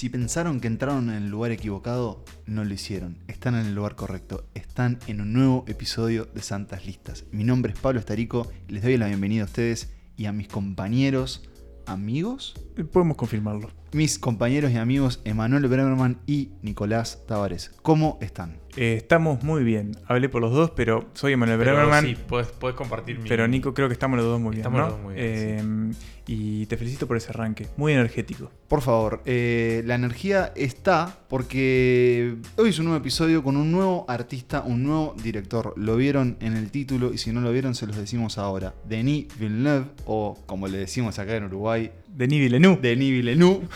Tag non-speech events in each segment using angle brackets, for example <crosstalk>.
Si pensaron que entraron en el lugar equivocado, no lo hicieron. Están en el lugar correcto. Están en un nuevo episodio de Santas Listas. Mi nombre es Pablo Estarico les doy la bienvenida a ustedes y a mis compañeros, amigos, Eh, Podemos confirmarlo. Mis compañeros y amigos Emanuel Bremerman y Nicolás Tavares. ¿Cómo están? Eh, estamos muy bien. Hablé por los dos, pero soy Emanuel Pero Bremerman. sí, puedes, puedes compartir mi... Pero Nico, creo que estamos los dos muy bien. Estamos ¿no? los dos muy bien, Eh, Y te felicito por ese arranque. Muy energético. Por favor, eh, la energía está porque hoy es un nuevo episodio con un nuevo artista, un nuevo director. Lo vieron en el título y si no lo vieron se los decimos ahora. Denis Villeneuve, o como le decimos acá en Uruguay, Denis Villeneuve. Denis Villeneuve,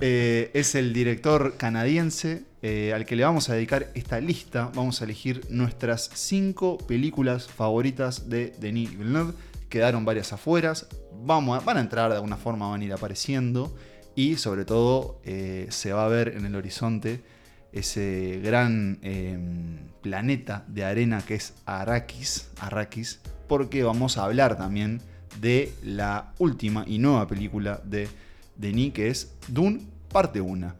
eh, es el director canadiense eh, al que le vamos a dedicar esta lista. Vamos a elegir nuestras cinco películas favoritas de Denis Villeneuve. Quedaron varias afueras. Vamos a- van a entrar de alguna forma, van a ir apareciendo. Y sobre todo eh, se va a ver en el horizonte ese gran planeta de arena que es Arrakis, Arrakis, porque vamos a hablar también de la última y nueva película de Denis, que es Dune, parte 1.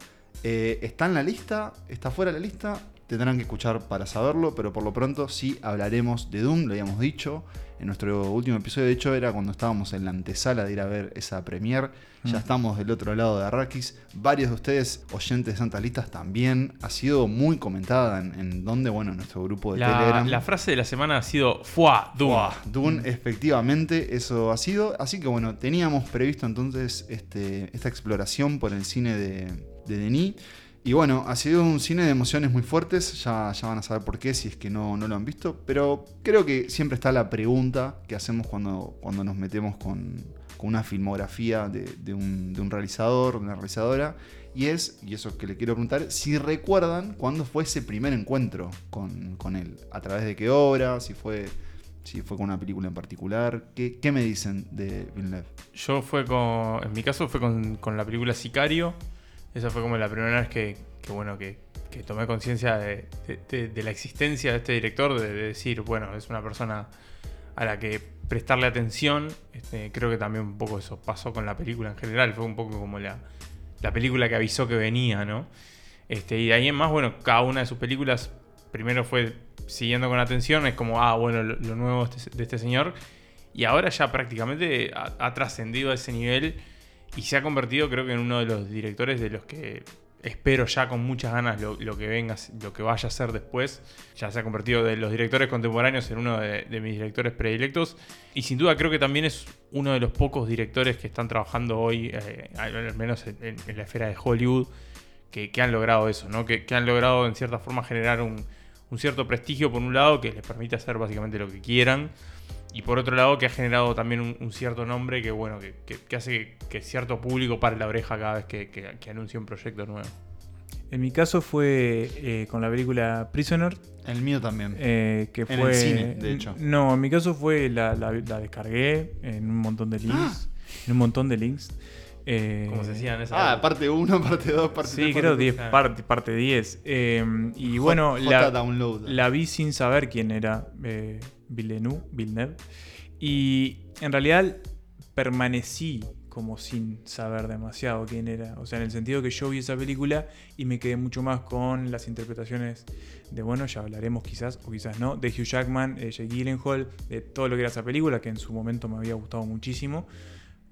Eh, está en la lista, está fuera de la lista, tendrán que escuchar para saberlo, pero por lo pronto sí hablaremos de Dune, lo habíamos dicho. En nuestro último episodio, de hecho, era cuando estábamos en la antesala de ir a ver esa premiere. Ya Mm. estamos del otro lado de Arrakis. Varios de ustedes, oyentes de Santas Listas, también. Ha sido muy comentada en, en donde, bueno, en nuestro grupo de La, Telegram. la frase de la semana ha sido ¡Fua! Doom. Buah, Dune, efectivamente, eso ha sido. Así que bueno, teníamos previsto entonces este, esta exploración por el cine de, de Denis. Y bueno, ha sido un cine de emociones muy fuertes, ya, ya van a saber por qué si es que no, no lo han visto, pero creo que siempre está la pregunta que hacemos cuando, cuando nos metemos con, con una filmografía de, de un, de realizador, una realizadora, y es, y eso es que le quiero preguntar, si recuerdan cuándo fue ese primer encuentro con, con él, a través de qué obra, si fue si fue con una película en particular. ¿Qué, qué me dicen de Villeneuve? Yo fue con... En mi caso fue con, con la película Sicario. Esa fue como la primera vez que, bueno, que, tomé conciencia de, la existencia de este director, de, de decir, bueno, es una persona a la que prestarle atención. Este, creo que también un poco eso pasó con la película en general. Fue un poco como la, la película que avisó que venía, ¿no? Este, y de ahí en más, bueno, cada una de sus películas primero fue siguiendo con atención, es como, ah, bueno, lo, nuevo de este, de este señor. Y ahora ya prácticamente ha, ha trascendido a ese nivel y se ha convertido, creo que, en uno de los directores de los que espero ya con muchas ganas lo, que venga, lo que vaya a ser después. Ya se ha convertido de los directores contemporáneos en uno de, mis directores predilectos. Y sin duda creo que también es uno de los pocos directores que están trabajando hoy, eh, al menos en, la esfera de Hollywood, que, han logrado eso, ¿no? Que, que han logrado en cierta forma generar un, un cierto prestigio por un lado que les permite hacer básicamente lo que quieran. Y por otro lado, que ha generado también un, un cierto nombre que, bueno, que, que- que hace que, que cierto público pare la oreja cada vez que, que- que anuncia un proyecto nuevo. En mi caso fue eh, con la película Prisoner, El mío también. eh, que En fue... el cine, de hecho. No, en mi caso fue la, la- la descargué en un montón de links. En un montón de links. Eh, Como se decía en esa. ah, parte 1, parte 2, parte 3. Sí, creo 10, claro. parte, parte 10. Eh, y bueno, la, download. la vi sin saber quién era eh, Villeneuve, Villeneuve. Y en realidad permanecí como sin saber demasiado quién era. O sea, en el sentido que yo vi esa película y me quedé mucho más con las interpretaciones de, bueno, ya hablaremos quizás o quizás no, de Hugh Jackman, de Jake Gyllenhaal, de todo lo que era esa película, que en su momento me había gustado muchísimo.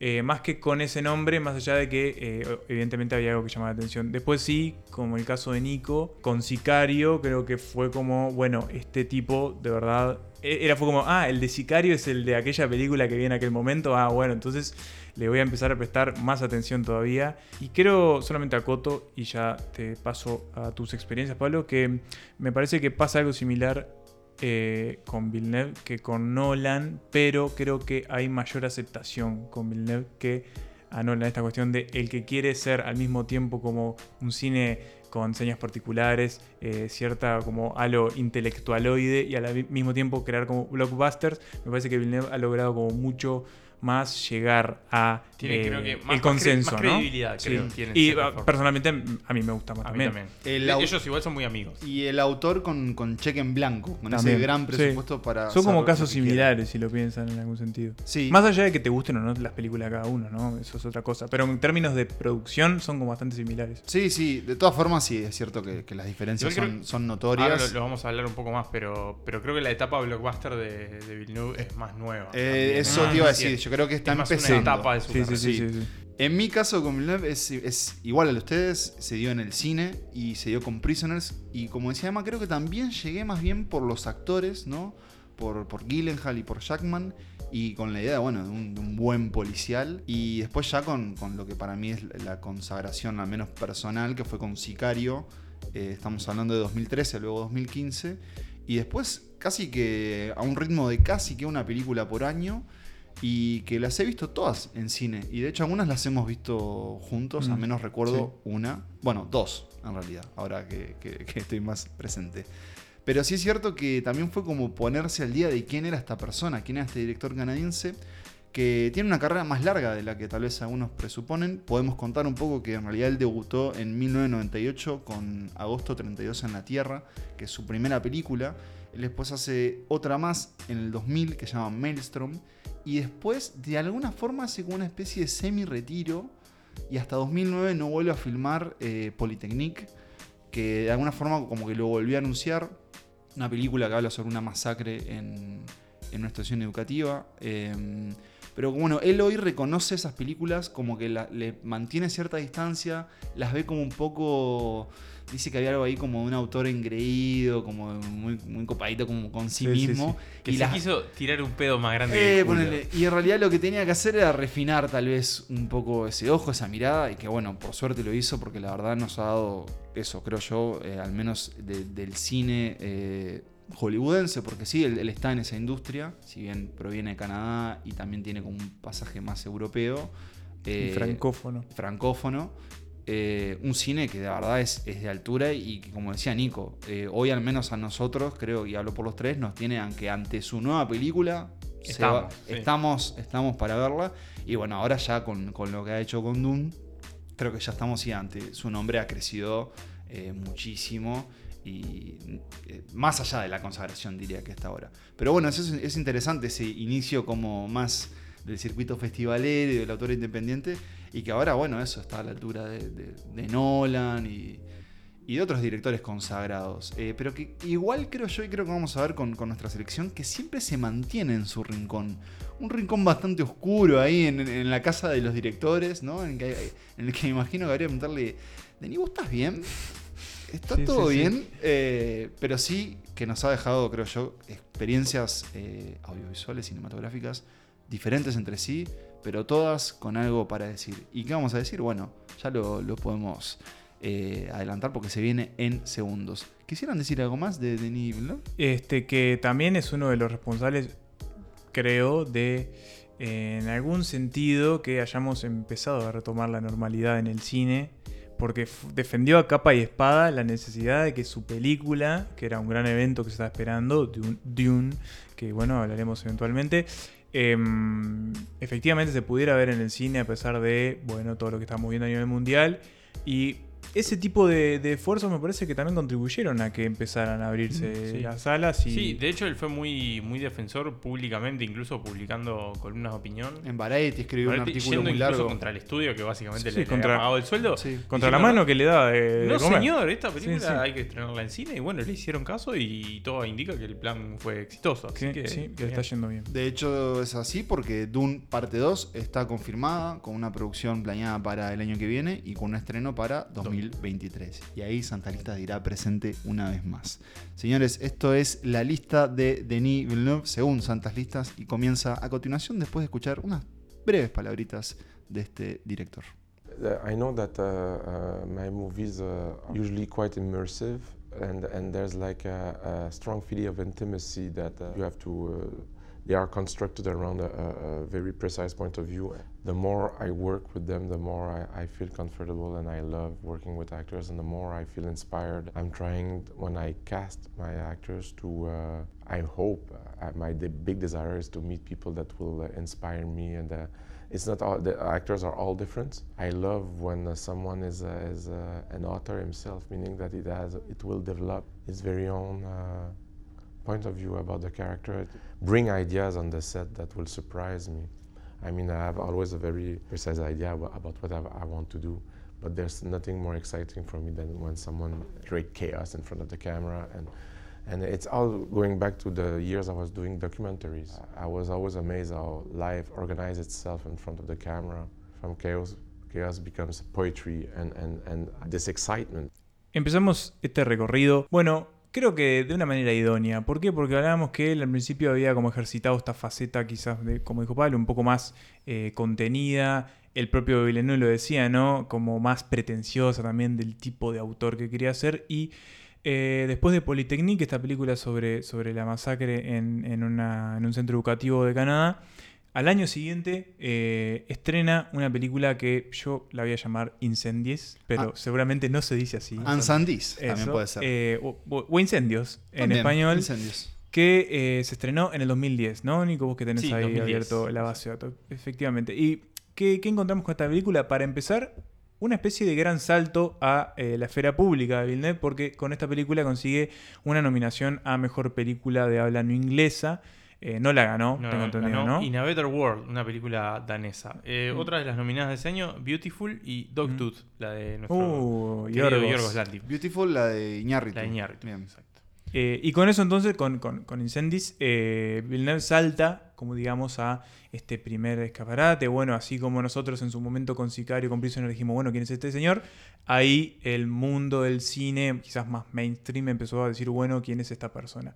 Eh, más que con ese nombre, más allá de que eh, evidentemente había algo que llamaba la atención. Después sí, como el caso de Nico, con Sicario, creo que fue como, bueno, este tipo de verdad... e- Era fue como, ah, el de Sicario es el de aquella película que vi en aquel momento. Ah, bueno, entonces le voy a empezar a prestar más atención todavía. Y creo, solamente acoto, y ya te paso a tus experiencias, Pablo, que me parece que pasa algo similar eh, con Villeneuve que con Nolan, pero creo que hay mayor aceptación con Villeneuve que a Nolan. Esta cuestión de el que quiere ser al mismo tiempo como un cine con señas particulares, eh, cierta como halo intelectualoide y al mismo tiempo crear como blockbusters. Me parece que Villeneuve ha logrado como mucho más llegar a Tiene, eh, creo que, más- el más cre- consenso, más ¿no? credibilidad, Sí. creo, tiene, en Y ah, personalmente a mí me gusta más A mí también. también. El Eh, au- Ellos igual son muy amigos. Y el autor con, con cheque en blanco, con También, ese gran sí. presupuesto para. Son como casos que similares, si lo piensan en algún sentido. Sí. Más allá de que te gusten o no las películas de cada uno, ¿no? Eso es otra cosa. Pero en términos de producción son como bastante similares. Sí, sí, de todas formas sí, es cierto que, que las diferencias son, son Ahora notorias. lo, lo vamos a hablar un poco más, pero, pero creo que la etapa blockbuster de, de Villeneuve es más nueva. Eh, eso Ah, te iba a decir, yo creo que está es más empezando. una etapa de su Sí, sí, sí, sí, sí. En mi caso con Villeneuve es, es igual a lo de ustedes, se dio en el cine y se dio con Prisoners y como decía Emma, creo que también llegué más bien por los actores, ¿no? Por, por Gyllenhaal y por Jackman y con la idea, bueno, de un, de un buen policial y después ya con, con lo que para mí es la consagración al menos personal que fue con Sicario, eh, estamos hablando de 2013, luego 2015 y después casi que a un ritmo de casi que una película por año y que las he visto todas en cine. Y de hecho algunas las hemos visto juntos, al Mm, menos recuerdo una. Bueno, dos en realidad, ahora que, que- que estoy más presente. Pero sí es cierto que también fue como ponerse al día de quién era esta persona, quién era este director canadiense, que tiene una carrera más larga de la que tal vez algunos presuponen. Podemos contar un poco que en realidad él debutó en 1998 con Agosto 32 en la Tierra, que es su primera película. Él después hace otra más en el 2000 que se llama Maelstrom. Y después, de alguna forma, hace como una especie de semi-retiro. Y hasta 2009 no vuelve a filmar eh, Polytechnique, que de alguna forma como que lo volvió a anunciar. Una película que habla sobre una masacre en, en una estación educativa. eh, pero bueno, él hoy reconoce esas películas como que le mantiene cierta distancia, las ve como un poco... Dice que había algo ahí como de un autor engreído, como muy, muy copadito como con sí, Sí, sí, mismo. Que y se quiso tirar un pedo más grande eh, ponele. Y en realidad lo que tenía que hacer era refinar tal vez un poco ese ojo, esa mirada, y que bueno, por suerte lo hizo porque la verdad nos ha dado eso, creo yo, eh, al menos de- del cine eh, hollywoodense, porque sí, él, él está en esa industria, si bien proviene de Canadá y también tiene como un pasaje más europeo. Eh, francófono. francófono. Eh, un cine que de verdad es, es de altura y que, como decía Nico, eh, hoy al menos a nosotros, creo, y hablo por los tres, nos tiene aunque ante su nueva película. Estamos, va- sí. estamos, estamos para verla. Y bueno, ahora ya con, con lo que ha hecho con Dune, creo que ya estamos y ante su nombre ha crecido eh, muchísimo. Y más allá de la consagración, diría que está ahora. Pero bueno, es, es interesante, ese inicio como más del circuito festivalero y del autor independiente. Y que ahora, bueno, eso está a la altura de, de- de Nolan y, y de otros directores consagrados. Eh, pero que igual creo yo y creo que vamos a ver con, con nuestra selección que siempre se mantiene en su rincón. Un rincón bastante oscuro ahí en, en la casa de los directores, ¿no? En el que, en el que me imagino que habría que preguntarle, Denis, ¿vos estás bien? ¿Está Sí, todo sí, sí. bien? Eh, pero sí que nos ha dejado, creo yo, experiencias eh, audiovisuales, cinematográficas, diferentes entre sí, pero todas con algo para decir. ¿Y qué vamos a decir? Bueno, ya lo, lo podemos eh, adelantar porque se viene en segundos. ¿Quisieran decir algo más de Denis? Este, que también es uno de los responsables, creo, de eh, en algún sentido que hayamos empezado a retomar la normalidad en el cine, porque defendió a capa y espada la necesidad de que su película, que era un gran evento que se estaba esperando, Dune, Dune, que bueno, hablaremos eventualmente, em, efectivamente se pudiera ver en el cine a pesar de, bueno, todo lo que estamos viendo a nivel mundial. Y ese tipo de, de esfuerzos me parece que también contribuyeron a que empezaran a abrirse Sí. las salas. Y, Sí, de hecho él fue muy, muy defensor públicamente, incluso publicando columnas de opinión. En Variety escribió un artículo yendo muy incluso contra contra el estudio que básicamente Sí, le, le contra- había pagado el sueldo. Sí. Contra la mano que le da de, de No, comer. señor, esta película Sí, sí. hay que estrenarla en cine. Y bueno, le hicieron caso y todo indica que el plan fue exitoso. Así Sí, que, sí, que está yendo bien. De hecho es así porque Dune parte 2 está confirmada con una producción planeada para el año que viene y con un estreno para 2023. Y ahí Santa Lista dirá presente una vez más. Señores, esto es la lista de Denis Villeneuve según Santas Listas y comienza a continuación después de escuchar unas breves palabritas de este director. Uh, I know that uh, uh, my movies uh, are usually quite immersive, and and there's like a, a strong feeling of intimacy that uh, you have to. Uh, they are constructed around a, a very precise point of view, the more I work with them, the more I, I feel comfortable and I love working with actors, and the more I feel inspired. I'm trying when I cast my actors to. Uh, I hope uh, my de- big desire is to meet people that will uh, inspire me, and uh, it's not all the actors are all different. I love when uh, someone is, uh, is an author himself, meaning that it has it will develop its very own point of view about the character, bring ideas on the set that will surprise me. I mean, I have always a very precise idea about, what I, want to do, but there's nothing more exciting for me than when someone creates chaos in front of the camera and. And it's all going back to the years I was doing documentaries. I was always amazed how life organizes itself in front of the camera. From chaos, chaos becomes poetry and, and, and this excitement. Empezamos este recorrido, bueno, creo que de una manera idónea. ¿Por qué? Porque hablábamos que él al principio había como ejercitado esta faceta quizás, de, como dijo Pablo, un poco más eh, contenida. El propio Villeneuve lo decía, ¿no? Como más pretenciosa también del tipo de autor que quería ser. Y eh, después de Polytechnique, esta película sobre, sobre la masacre en, en, un centro educativo de Canadá, al año siguiente eh, estrena una película que yo la voy a llamar Incendies, pero Ah. seguramente no se dice así. Ansandis también puede ser. eh, o, Incendios en español, Incendios. que eh, se estrenó en el 2010, ¿no, Nico? Vos que tenés Sí, ahí 2010. abierto la base de datos. Efectivamente. ¿Y qué, qué encontramos con esta película? Para empezar, una especie de gran salto a eh, la esfera pública de Villeneuve, porque con esta película consigue una nominación a Mejor Película de Habla No Inglesa. Eh, no la ganó, No, tengo entendido, ganó ¿no? In a Better World, una película danesa. Eh, Mm. Otra de las nominadas de ese año, Beautiful y Dogtooth, la de nuestro Uh, Yorgos. Yorgos Lanthimos. Beautiful, la de Iñárritu. La de Iñárritu, Bien. exacto. Eh, y con eso entonces, con, con, con Incendies, eh, Villeneuve salta, como digamos, a este primer escaparate. Bueno, así como nosotros en su momento con Sicario, con Prisoner dijimos, bueno, ¿quién es este señor? Ahí el mundo del cine, quizás más mainstream, empezó a decir, bueno, ¿quién es esta persona?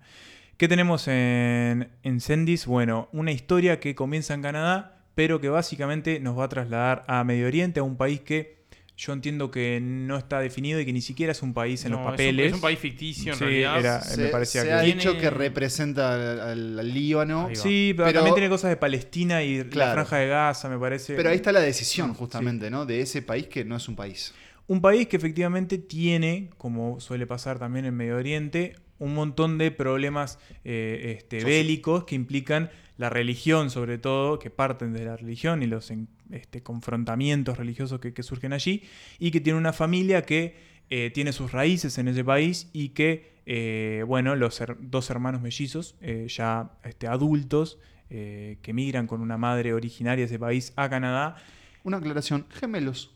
¿Qué tenemos en Incendies? Bueno, una historia que comienza en Canadá, pero que básicamente nos va a trasladar a Medio Oriente, a un país que yo entiendo que no está definido y que ni siquiera es un país en No, los es un- papeles. Es un, país ficticio en Sí, realidad. era- Se, me parecía se que ha tiene- dicho que representa al, al- al Líbano. Sí, pero, Pero- también tiene cosas de Palestina y la franja de Gaza, me parece. Pero ahí está la decisión, Sí. justamente, ¿no? De ese país que no es un país. Un país que efectivamente tiene, como suele pasar también en Medio Oriente, un montón de problemas eh, este, bélicos que implican la religión, sobre todo, que parten de la religión y los este, confrontamientos religiosos que, que surgen allí, y que tiene una familia que eh, tiene sus raíces en ese país y que, eh, bueno, los her- dos hermanos mellizos, ya este, adultos, que migran con una madre originaria de ese país a Canadá, Una aclaración, gemelos.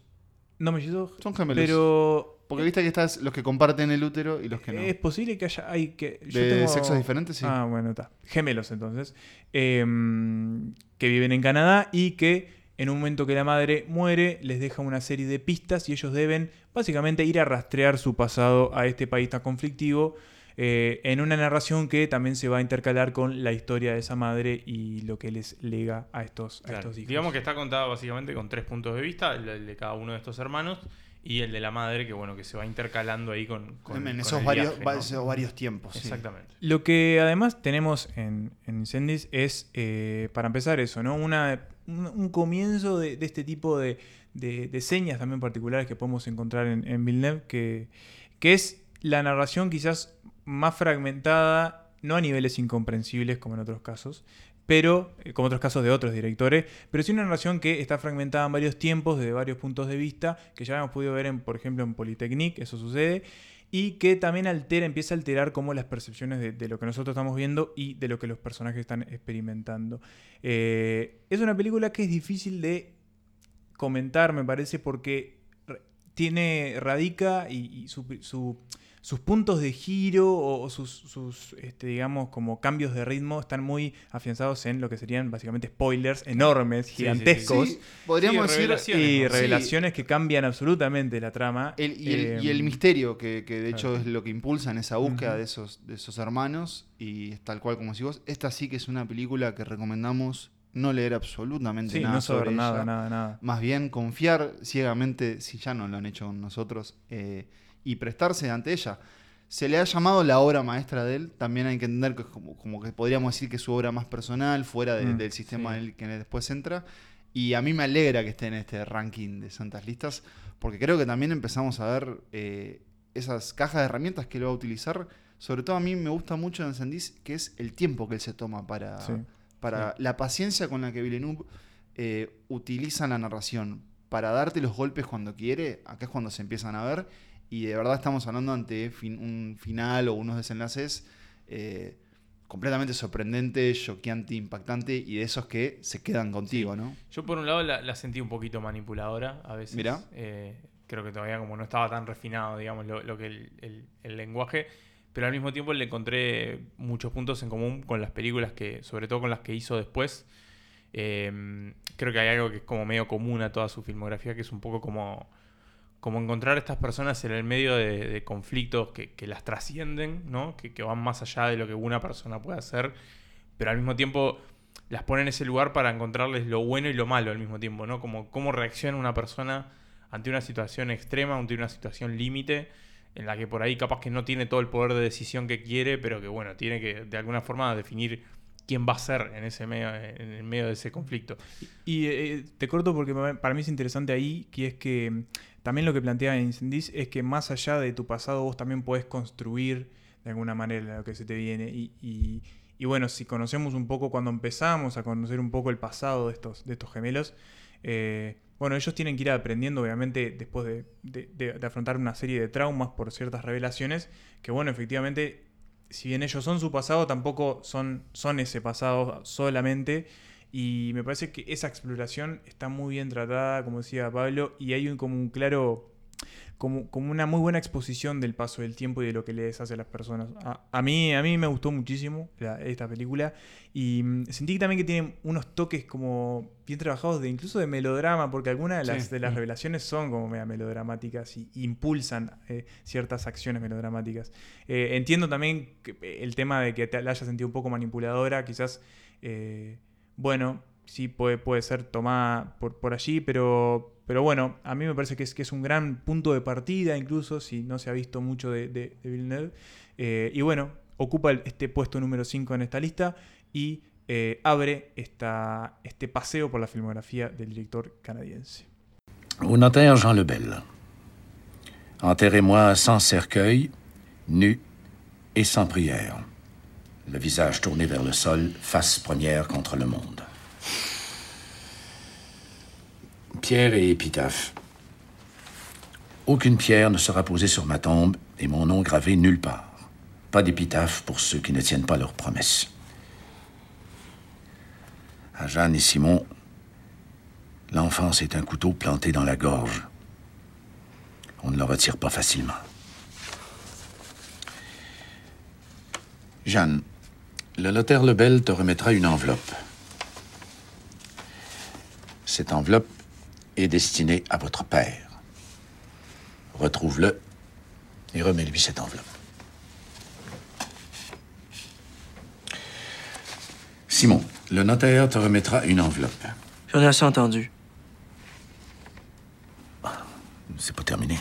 no mellizos, Son gemelos. pero Porque viste que estás los que comparten el útero y los que no. Es posible que haya. Hay que, yo de tengo- sexos diferentes, sí. Ah, bueno, está. Gemelos entonces. Em, que viven en Canadá y que en un momento que la madre muere les deja una serie de pistas y ellos deben básicamente ir a rastrear su pasado a este país tan conflictivo. eh, en una narración que también se va a intercalar con la historia de esa madre y lo que les lega a estos, a Claro. estos hijos. Digamos que está contada básicamente con tres puntos de vista, el de cada uno de estos hermanos y el de la madre, que bueno, que se va intercalando ahí con, con- en con esos, el varios, viaje, esos varios tiempos. sí. Exactamente. Lo que además tenemos en, en Incendies es, eh, para empezar eso, ¿no? Una, un, un comienzo de, de este tipo de, de- de señas también particulares que podemos encontrar en, en Villeneuve, que, que es la narración quizás más fragmentada, no a niveles incomprensibles como en otros casos, pero eh, como otros casos de otros directores, pero sí una narración que está fragmentada en varios tiempos, desde varios puntos de vista, que ya hemos podido ver, en, por ejemplo, en Polytechnique, eso sucede, y que también altera, empieza a alterar como las percepciones de, lo que nosotros estamos viendo y de lo que los personajes están experimentando. Eh, es una película que es difícil de comentar, me parece, porque tiene, radica y, su- sus puntos de giro o, sus, sus, este, digamos, como cambios de ritmo están muy afianzados en lo que serían básicamente spoilers enormes, sí, sí. gigantescos. Sí, podríamos Sí, decir. revelaciones, Y revelaciones que cambian absolutamente la trama. El- y, el, y el Eh, misterio, que, que de hecho claro. es lo que impulsa en esa búsqueda de, esos, de esos hermanos. Y es tal cual como decís vos. Esta sí que es una película que recomendamos no leer absolutamente Sí, nada no saber sobre nada, ella. nada, nada. Más bien confiar ciegamente, si ya no lo han hecho con nosotros, eh, y prestarse ante ella. Se le ha llamado la obra maestra de él, también hay que entender que es como, como que podríamos decir que es su obra más personal, fuera de- Mm, del sistema sí. en el que después entra. Y a mí me alegra que esté en este ranking de santas listas, porque creo que también empezamos a ver eh, esas cajas de herramientas que él va a utilizar. Sobre todo a mí me gusta mucho en Sandiz, que es el tiempo que él se toma para, Sí. para la paciencia con la que Villeneuve eh, utiliza la narración para darte los golpes cuando quiere. Acá es cuando se empiezan a ver. Y de verdad estamos hablando ante fin- un final o unos desenlaces eh, completamente sorprendente, choqueante, impactante y de esos que se quedan contigo, ¿no? Yo por un lado la, la sentí un poquito manipuladora a veces. Mirá. Eh, creo que todavía como no estaba tan refinado, digamos, lo, lo que el, el- el lenguaje. Pero al mismo tiempo le encontré muchos puntos en común con las películas que, sobre todo con las que hizo después. Eh, creo que hay algo que es como medio común a toda su filmografía, que es un poco como, como encontrar estas personas en el medio de, conflictos que, las trascienden, ¿no? Que, van más allá de lo que una persona puede hacer, pero al mismo tiempo las pone en ese lugar para encontrarles lo bueno y lo malo al mismo tiempo, ¿no? Como cómo reacciona una persona ante una situación extrema, ante una situación límite, en la que por ahí capaz que no tiene todo el poder de decisión que quiere, pero que bueno, tiene que de alguna forma definir quién va a ser en ese medio, en el medio de ese conflicto. Y eh, te corto porque para mí es interesante ahí, que es que también lo que plantea Incendies es que más allá de tu pasado vos también podés construir de alguna manera lo que se te viene. Y, bueno, si conocemos un poco, cuando empezamos a conocer un poco el pasado de estos, gemelos, eh, bueno, ellos tienen que ir aprendiendo, obviamente, después de, de- de- de afrontar una serie de traumas por ciertas revelaciones, que bueno, efectivamente, si bien ellos son su pasado, tampoco son, son ese pasado solamente. Y me parece que esa exploración está muy bien tratada, como decía Pablo, y hay un, como un claro, como, como una muy buena exposición del paso del tiempo y de lo que les hace a las personas. A, a mí, a mí me gustó muchísimo la- esta película y mm, sentí también que tiene unos toques como bien trabajados de incluso de melodrama, porque algunas de las, Sí. de las revelaciones son como media melodramáticas y impulsan eh, ciertas acciones melodramáticas. Eh, entiendo también que, eh, el tema de que te la haya sentido un poco manipuladora, quizás, eh, bueno, sí puede, ser tomada por, allí, pero, bueno, a mí me parece que es, un gran punto de partida, incluso si no se ha visto mucho de, de, de Villeneuve. Eh, y bueno, ocupa este puesto número 5 en esta lista y eh, abre este paseo por la filmografía del director canadiense. Au notaire Jean Lebel. Enterrez-moi sans cercueil, nu et sans prière. Le visage tourné vers le sol, face première contre le monde. Pierre et épitaphe. Aucune pierre ne sera posée sur ma tombe et mon nom gravé nulle part. Pas d'épitaphe pour ceux qui ne tiennent pas leurs promesses. À Jeanne et Simon, L'enfance est un couteau planté dans la gorge. On ne le retire pas facilement. Jeanne, le notaire Lebel te remettra une enveloppe. Cette enveloppe est destinée à votre père. Retrouve-le et remets-lui cette enveloppe. Simon, le notaire te remettra une enveloppe. J'en ai assez entendu. C'est pas terminé.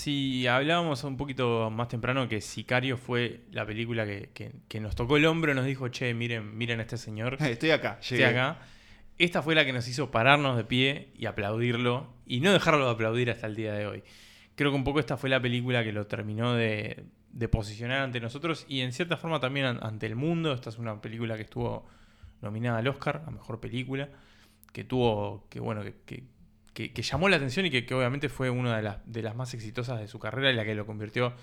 Si hablábamos un poquito más temprano que Sicario fue la película que, que- que nos tocó el hombro, nos dijo, che, miren, miren a este señor, <laughs> Estoy acá, estoy llegué. acá. Esta fue la que nos hizo pararnos de pie y aplaudirlo y no dejarlo de aplaudir hasta el día de hoy. Creo que un poco esta fue la película que lo terminó de, de posicionar ante nosotros y en cierta forma también an- ante el mundo. Esta es una película que estuvo nominada al Oscar a Mejor Película, que tuvo, que bueno, que, que- que- llamó la atención y que, obviamente fue una de las, más exitosas de su carrera y la que lo convirtió,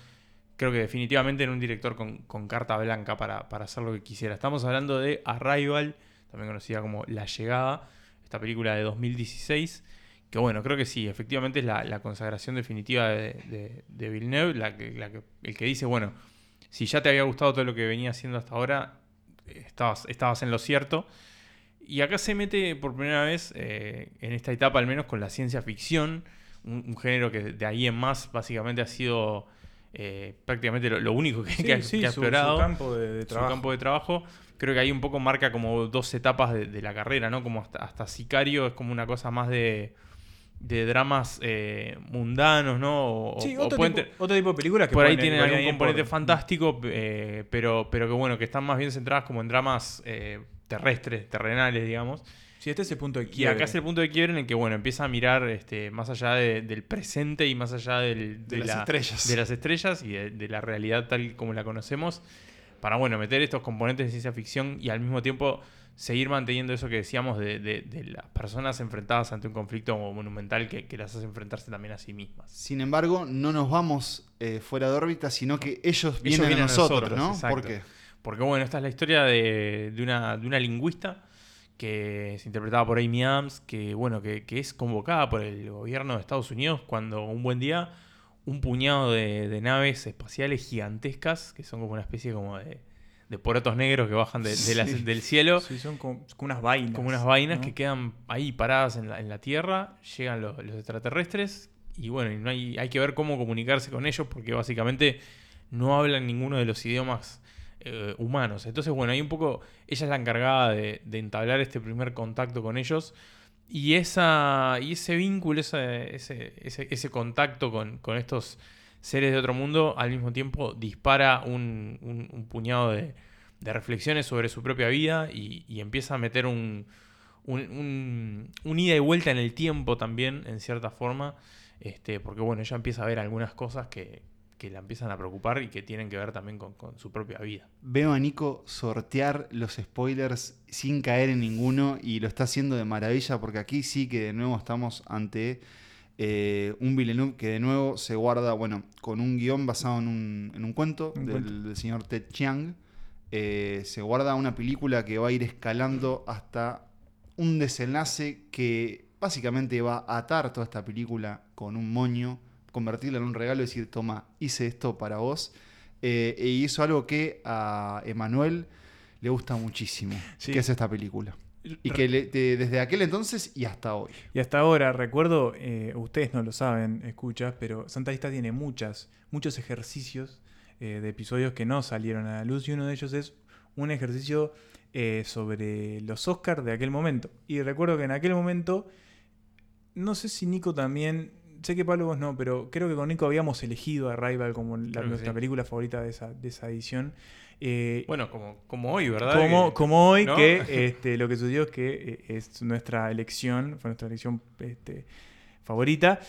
creo que definitivamente en un director con, carta blanca para, para hacer lo que quisiera. Estamos hablando de Arrival, también conocida como La Llegada, esta película de 2016. Que bueno, creo que sí, efectivamente es la, consagración definitiva de, de, Villeneuve, el que dice, bueno, si ya te había gustado todo lo que venía haciendo hasta ahora, estabas, estabas en lo cierto. Y acá se mete por primera vez, eh, en esta etapa al menos, con la ciencia ficción, un, un género que de ahí en más básicamente ha sido eh, prácticamente lo, lo único que, que ha, Sí, sí, que ha su- explorado su campo de, de su trabajo. campo de trabajo. Creo que ahí un poco marca como dos etapas de, de la carrera, ¿no? Como hasta, hasta Sicario es como una cosa más de, de dramas eh, mundanos, ¿no? O, Sí, o otro, tipo, te- otro tipo de películas que por ahí tienen algún por- componente fantástico, eh, pero, pero que bueno, que están más bien centradas como en dramas terrestres, terrenales, digamos. Sí, este es el punto de Y quiebre. acá es el punto de quiebre en el que, bueno, empieza a mirar este, más allá de- del presente y más allá del- De de, las la- estrellas. de las estrellas y de, de la realidad tal como la conocemos, para, bueno, meter estos componentes de ciencia ficción y al mismo tiempo seguir manteniendo eso que decíamos de, de- de las personas enfrentadas ante un conflicto monumental que, que las hace enfrentarse también a sí mismas. Sin embargo, no nos vamos eh, fuera de órbita, sino que ellos vienen, vienen a nosotros, ¿no? exacto. ¿Por qué? Porque bueno, esta es la historia de, de una, de una lingüista que es interpretada por Amy Adams, que bueno, que, que es convocada por el gobierno de Estados Unidos cuando un buen día un puñado de, de naves espaciales gigantescas, que son como una especie como de, de porotos negros que bajan de- las- del cielo, Sí, son como, como unas vainas. como unas vainas ¿no? que quedan ahí paradas en la, en la Tierra, llegan los, los extraterrestres y bueno, y no hay, hay que ver cómo comunicarse con ellos porque básicamente no hablan ninguno de los idiomas eh, humanos. Entonces, bueno, hay un poco, ella es la encargada de, entablar este primer contacto con ellos y, esa, y ese vínculo, ese, ese, ese, contacto con, con estos seres de otro mundo, al mismo tiempo dispara un, un- puñado de, de reflexiones sobre su propia vida y, y empieza a meter un- un ida y vuelta en el tiempo también, en cierta forma, este, porque bueno, ella empieza a ver algunas cosas que, que la empiezan a preocupar y que tienen que ver también con, con su propia vida. Veo a Nico sortear los spoilers sin caer en ninguno y lo está haciendo de maravilla porque aquí sí que de nuevo estamos ante eh, un Villeneuve que de nuevo se guarda, bueno, con un guion basado en un, en un cuento, Un del, cuento. del señor Ted Chiang. Eh, se guarda una película que va a ir escalando hasta un desenlace que básicamente va a atar toda esta película con un moño, convertirla en un regalo y decir, toma, hice esto para vos. Eh, y hizo algo que a Emanuel le gusta muchísimo, Sí. que es esta película. Y que le- de- desde aquel entonces y hasta hoy. Y hasta ahora, recuerdo, eh, ustedes no lo saben, escuchas, pero Santa Lista tiene muchas, muchos ejercicios eh, de episodios que no salieron a la luz y uno de ellos es un ejercicio eh, sobre los Oscars de aquel momento. Y recuerdo que en aquel momento, no sé si Nico también, sé que Pablo vos no, pero creo que con Nico habíamos elegido a Rival como la- nuestra sí. película favorita de esa, de esa edición. Eh, Bueno, como, como hoy, ¿verdad? como, Que- como hoy, ¿no? que <laughs> este, lo que sucedió es que eh, es nuestra elección, fue nuestra elección este, favorita.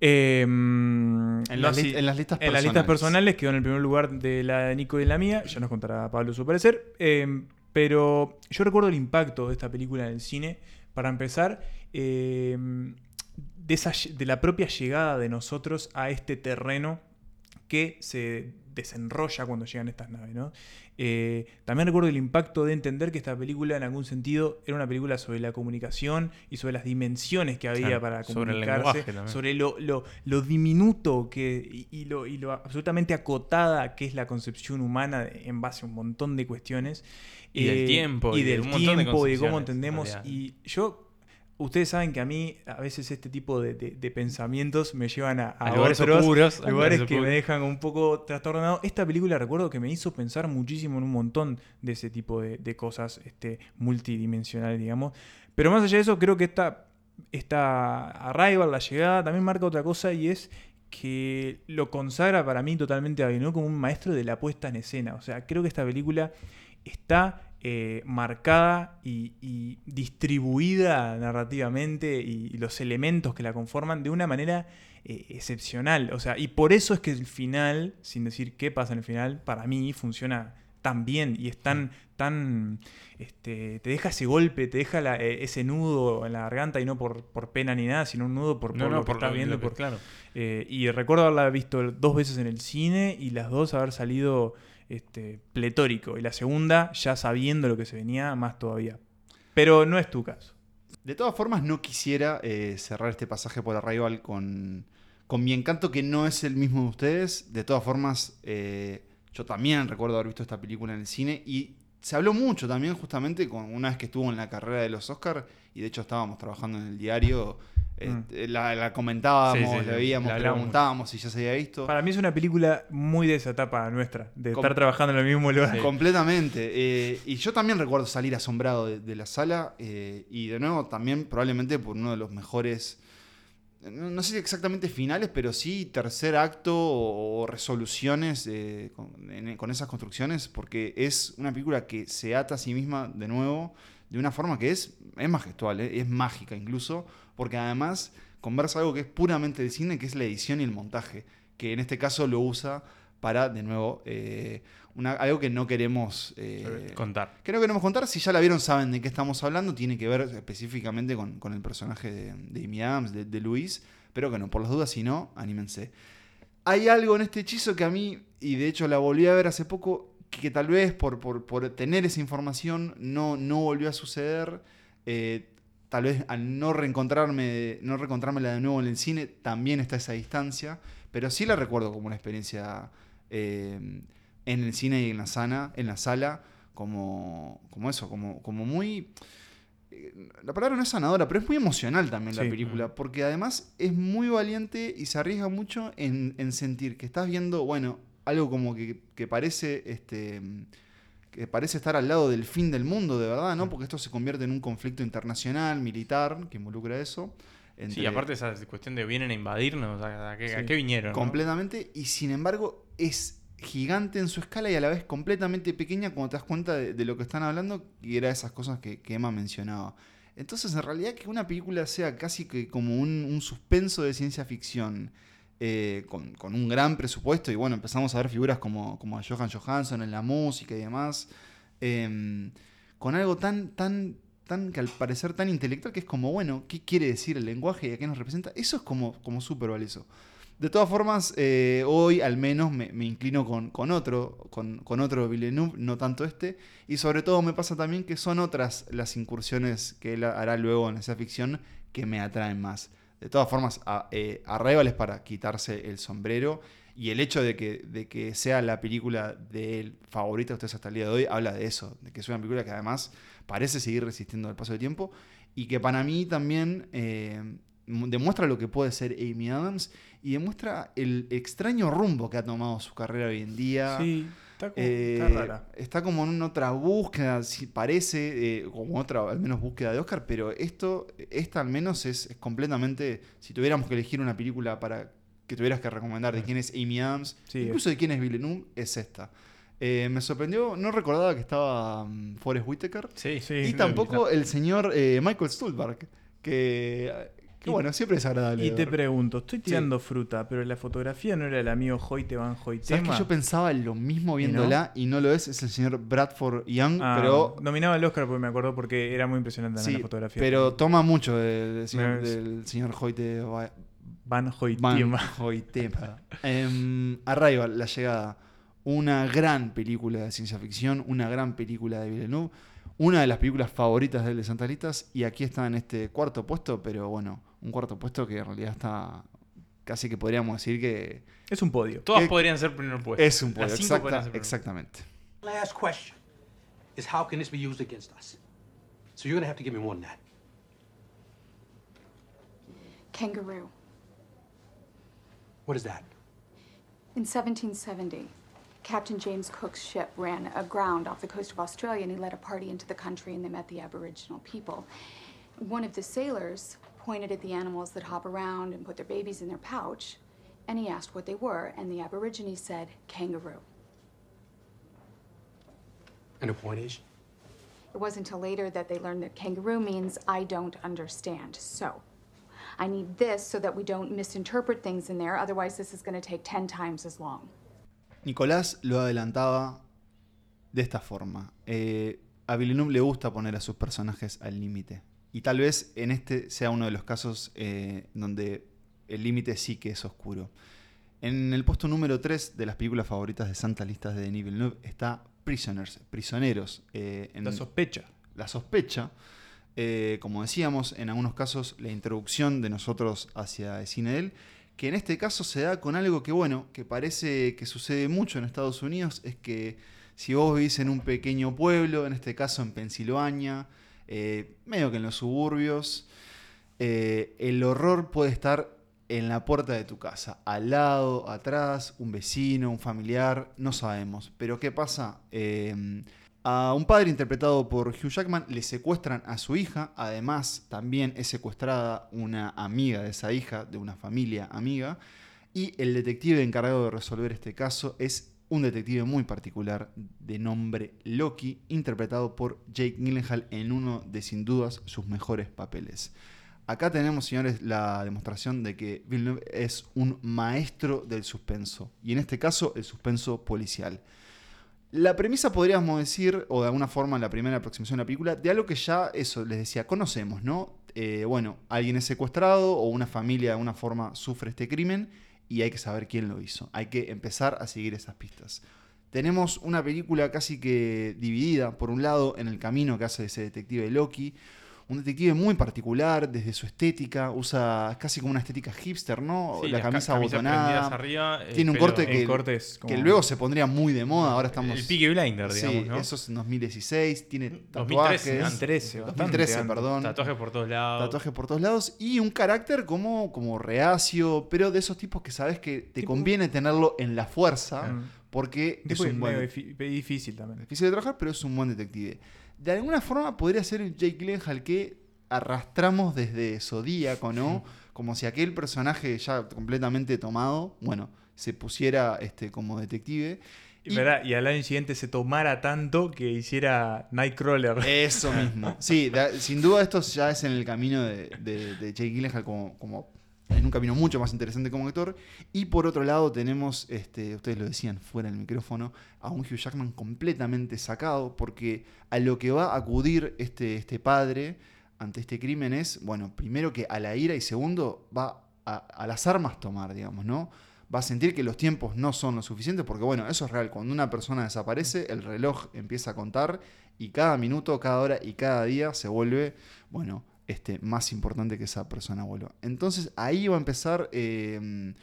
Eh, En, las, sí, li- en las listas en personales. las listas personales quedó en el primer lugar de la de Nico y la mía. Ya nos contará Pablo su parecer. Eh, pero yo recuerdo el impacto de esta película en el cine. Para empezar, eh, de, esa, lle- de la propia llegada de nosotros a este terreno que se desenrolla cuando llegan estas naves. ¿no? Eh, también recuerdo el impacto de entender que esta película en algún sentido era una película sobre la comunicación y sobre las dimensiones que había Claro, para sobre el comunicarse, lenguaje también. sobre lo, lo- lo diminuto que, y, y lo, y lo absolutamente acotada que es la concepción humana en base a un montón de cuestiones. Y del Eh, tiempo, y y de del un montón de tiempo, y de cómo entendemos. realidad. Y yo Ustedes saben que a mí a veces este tipo de, de- de pensamientos me llevan a, a A lugares otros oscuros, a lugares que me dejan un poco trastornado. Esta película recuerdo que me hizo pensar muchísimo en un montón de ese tipo de, de cosas este, multidimensionales, digamos. Pero más allá de eso, creo que esta, esta Arrival, la llegada, también marca otra cosa y es que lo consagra para mí totalmente a Villeneuve como un maestro de la puesta en escena. O sea, creo que esta película está eh, marcada y, y distribuida narrativamente y, y los elementos que la conforman de una manera eh, excepcional. O sea, y por eso es que el final, sin decir qué pasa en el final, para mí funciona tan bien y es tan, tan este, te deja ese golpe, te deja la- eh, ese nudo en la garganta y no por, por pena ni nada, sino un nudo por, por lo que estás lo- viendo. lo que- por- claro. eh, y recuerdo haberla visto dos veces en el cine y las dos haber salido este, pletórico. Y la segunda ya sabiendo lo que se venía, más todavía. Pero no es tu caso. De todas formas, no quisiera eh, cerrar este pasaje por Arrival con, con mi encanto, que no es el mismo de ustedes. De todas formas, eh, yo también recuerdo haber visto esta película en el cine y se habló mucho también justamente con una vez que estuvo en la carrera de los Oscars y de hecho estábamos trabajando en el diario, este, la, la comentábamos, Sí, la veíamos, la preguntábamos si ya se había visto. Para mí es una película muy de esa etapa nuestra, de Com- estar trabajando en el mismo lugar. Completamente. eh, y yo también recuerdo salir asombrado de, de la sala. eh, y de nuevo, también probablemente por uno de los mejores. No, no sé si exactamente finales, pero sí tercer acto o, o resoluciones eh, con, en- con esas construcciones. Porque es una película que se ata a sí misma de nuevo de una forma que es es majestual, ¿eh? es mágica incluso, porque además conversa algo que es puramente de cine, que es la edición y el montaje, que en este caso lo usa para, de nuevo, eh, una- algo que no queremos eh, Contar. que no queremos contar. Si ya la vieron, saben de qué estamos hablando. Tiene que ver específicamente con, con el personaje de, de Amy Adams, de, de Luis. Pero que no, por las dudas, si no, anímense. Hay algo en este hechizo que a mí, y de hecho la volví a ver hace poco, que tal vez por, por- por tener esa información no, no volvió a suceder. Eh, tal vez al no reencontrarme, no reencontrármela de nuevo en el cine, también está esa distancia. Pero sí la recuerdo como una experiencia eh, en el cine y en la, sana, en la sala, como, como eso, como, como muy... eh, La palabra no es sanadora, pero es muy emocional también la película, porque además es muy valiente y se arriesga mucho en, en sentir que estás viendo, bueno, algo como que, que parece este que parece estar al lado del fin del mundo, de verdad, ¿no? Porque esto se convierte en un conflicto internacional, militar, que involucra eso. Sí, entre- aparte esa cuestión de vienen a invadirnos, ¿a, qué, a Sí. qué vinieron? no? completamente y sin embargo es gigante en su escala y a la vez completamente pequeña cuando te das cuenta de, de lo que están hablando y era esas cosas que, que Emma mencionaba. Entonces en realidad que una película sea casi que como un, un suspenso de ciencia ficción eh, con, un gran presupuesto y bueno, empezamos a ver figuras como, como a Johan Johansson en la música y demás, eh, con algo tan, tan, tan, que al parecer tan intelectual que es como, bueno, ¿qué quiere decir el lenguaje y a qué nos representa? Eso es como, como súper valioso. De todas formas, eh, hoy al menos me, me inclino con, con otro, con, con otro Villeneuve, no tanto este. Y sobre todo me pasa también que son otras las incursiones que él hará luego en esa ficción que me atraen más. De todas formas, a, eh, para quitarse el sombrero. Y el hecho de que, de que sea la película de él favorita de ustedes hasta el día de hoy habla de eso. De que es una película que además parece seguir resistiendo al paso del tiempo. Y que para mí también eh, demuestra lo que puede ser Amy Adams y demuestra el extraño rumbo que ha tomado su carrera hoy en día. Sí, está, como- Eh, está rara. está como en una otra búsqueda, si parece, eh, como otra, al menos búsqueda de Oscar, pero esto, esta al menos es, es completamente, si tuviéramos que elegir una película para que tuvieras que recomendar de quién es Amy Adams, Sí, incluso de quién es Villeneuve, es esta. Eh, me sorprendió, no recordaba que estaba um, Forrest Whitaker. Sí, Sí, Y no, tampoco el señor eh, Michael Stuhlbarg, que, que bueno, siempre es agradable. Y de te pregunto, estoy tirando fruta, pero la fotografía no era el amigo Hoyte Van ¿Sabes Hoytema. que yo pensaba lo mismo ¿Y no? viéndola y no lo es? Es el señor Bradford Young, Ah, pero nominaba al Oscar porque me acuerdo porque era muy impresionante Sí, la fotografía. pero toma mucho del, del señor, del señor Hoyte Va- Van Van Hoytema. Hoytema. Em, Arrival, La Llegada. Una gran película de ciencia ficción, una gran película de Villeneuve, una de las películas favoritas de él de y aquí está en este cuarto puesto, pero bueno, un cuarto puesto que en realidad está casi que podríamos decir que Es un podio. Todas ¿Qué- podrían ser primer puesto. es un podio. exacta- primer exactamente. Last question is how can this be used against us? So you're gonna have to give me more than that. Kangaroo. What is that? In 1770, Captain James Cook's ship ran aground off the coast of Australia and he led a party into the country and they met the Aboriginal people. One of the sailors pointed at the animals that hop around and put their babies in their pouch and he asked what they were and the Aborigines said kangaroo. And the point is, It wasn't until later that they learned that kangaroo means I don't understand. So, I need this so that we don't misinterpret things in there, otherwise, this is going to take 10 times as long. Nicolás lo adelantaba de esta forma. Eh, a Villeneuve le gusta poner a sus personajes al límite. Y tal vez en este sea uno de los casos eh, donde el límite sí que es oscuro. En el puesto número 3 de las películas favoritas de Santa Listas de Denis Villeneuve está Prisoners, Prisioneros. eh, en La sospecha. la sospecha. Eh, como decíamos, en algunos casos la introducción de nosotros hacia el cine de él, que en este caso se da con algo que, bueno, que parece que sucede mucho en Estados Unidos, es que si vos vivís en un pequeño pueblo, en este caso en Pensilvania, eh, medio que en los suburbios, eh, el horror puede estar en la puerta de tu casa, al lado, atrás, un vecino, un familiar, no sabemos. Pero ¿qué pasa? Eh, a un padre interpretado por Hugh Jackman le secuestran a su hija, además también es secuestrada una amiga de esa hija, de una familia amiga, y el detective encargado de resolver este caso es un detective muy particular de nombre Loki, interpretado por Jake Gyllenhaal en uno de sin dudas sus mejores papeles. Acá tenemos, señores, la demostración de que Villeneuve es un maestro del suspenso, y en este caso el suspenso policial. La premisa podríamos decir, o de alguna forma la primera aproximación de la película, de algo que ya, eso, les decía, conocemos, ¿no? Eh, bueno, alguien es secuestrado o una familia de alguna forma sufre este crimen y hay que saber quién lo hizo. Hay que empezar a seguir esas pistas. Tenemos una película casi que dividida, por un lado, en el camino que hace ese detective Loki, un detective muy particular desde su estética, usa casi como una estética hipster, ¿no? Sí, la camisa abotonada. arriba, el Tiene un corte que, como- que luego se pondría muy de moda, ahora estamos... El Peaky Blinder, digamos, sí, ¿no? eso es en 2016, tiene 2013, tatuajes. antes. 2013, bastante 2013, antes. perdón. Tatuajes por todos lados. Tatuajes por todos lados y un carácter como, como reacio, pero de esos tipos que sabes que te Tipo- conviene tenerlo en la fuerza Mm. porque Un es un buen difícil también. difícil de trabajar, pero es un buen detective. De alguna forma podría ser el Jake Gyllenhaal que arrastramos desde Zodíaco, ¿no? Como si aquel personaje ya completamente tomado, bueno, se pusiera este, como detective. Y, ¿verdad? y al año siguiente se tomara tanto que hiciera Nightcrawler. Eso mismo. Sí, da- sin duda esto ya es en el camino de, de, de Jake Gyllenhaal como, como en un camino mucho más interesante como actor. Y por otro lado tenemos, este, ustedes lo decían fuera del micrófono, a un Hugh Jackman completamente sacado porque a lo que va a acudir este, este padre ante este crimen es, bueno, primero que a la ira y segundo va a, a las armas tomar, digamos, ¿no? Va a sentir que los tiempos no son lo suficientes porque, bueno, eso es real. Cuando una persona desaparece, el reloj empieza a contar y cada minuto, cada hora y cada día se vuelve, bueno, este, más importante que esa persona vuelva. Entonces ahí va a empezar eh,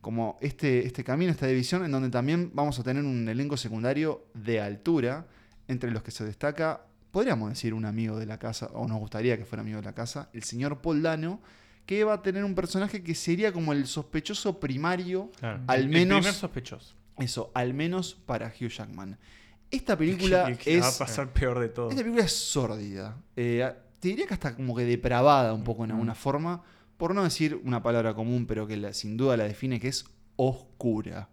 como este, este camino, esta división, en donde también vamos a tener un elenco secundario de altura, entre los que se destaca, podríamos decir, un amigo de la casa, o nos gustaría que fuera amigo de la casa, el señor Paul Dano, que va a tener un personaje que sería como el sospechoso primario, Claro. al El menos, primer sospechoso. eso, al menos para Hugh Jackman. Esta película El que es... va a pasar peor de todo. Esta película es sórdida. Eh, te diría que hasta como que depravada un poco en alguna forma. Por no decir una palabra común, pero que la- sin duda la define, que es oscura.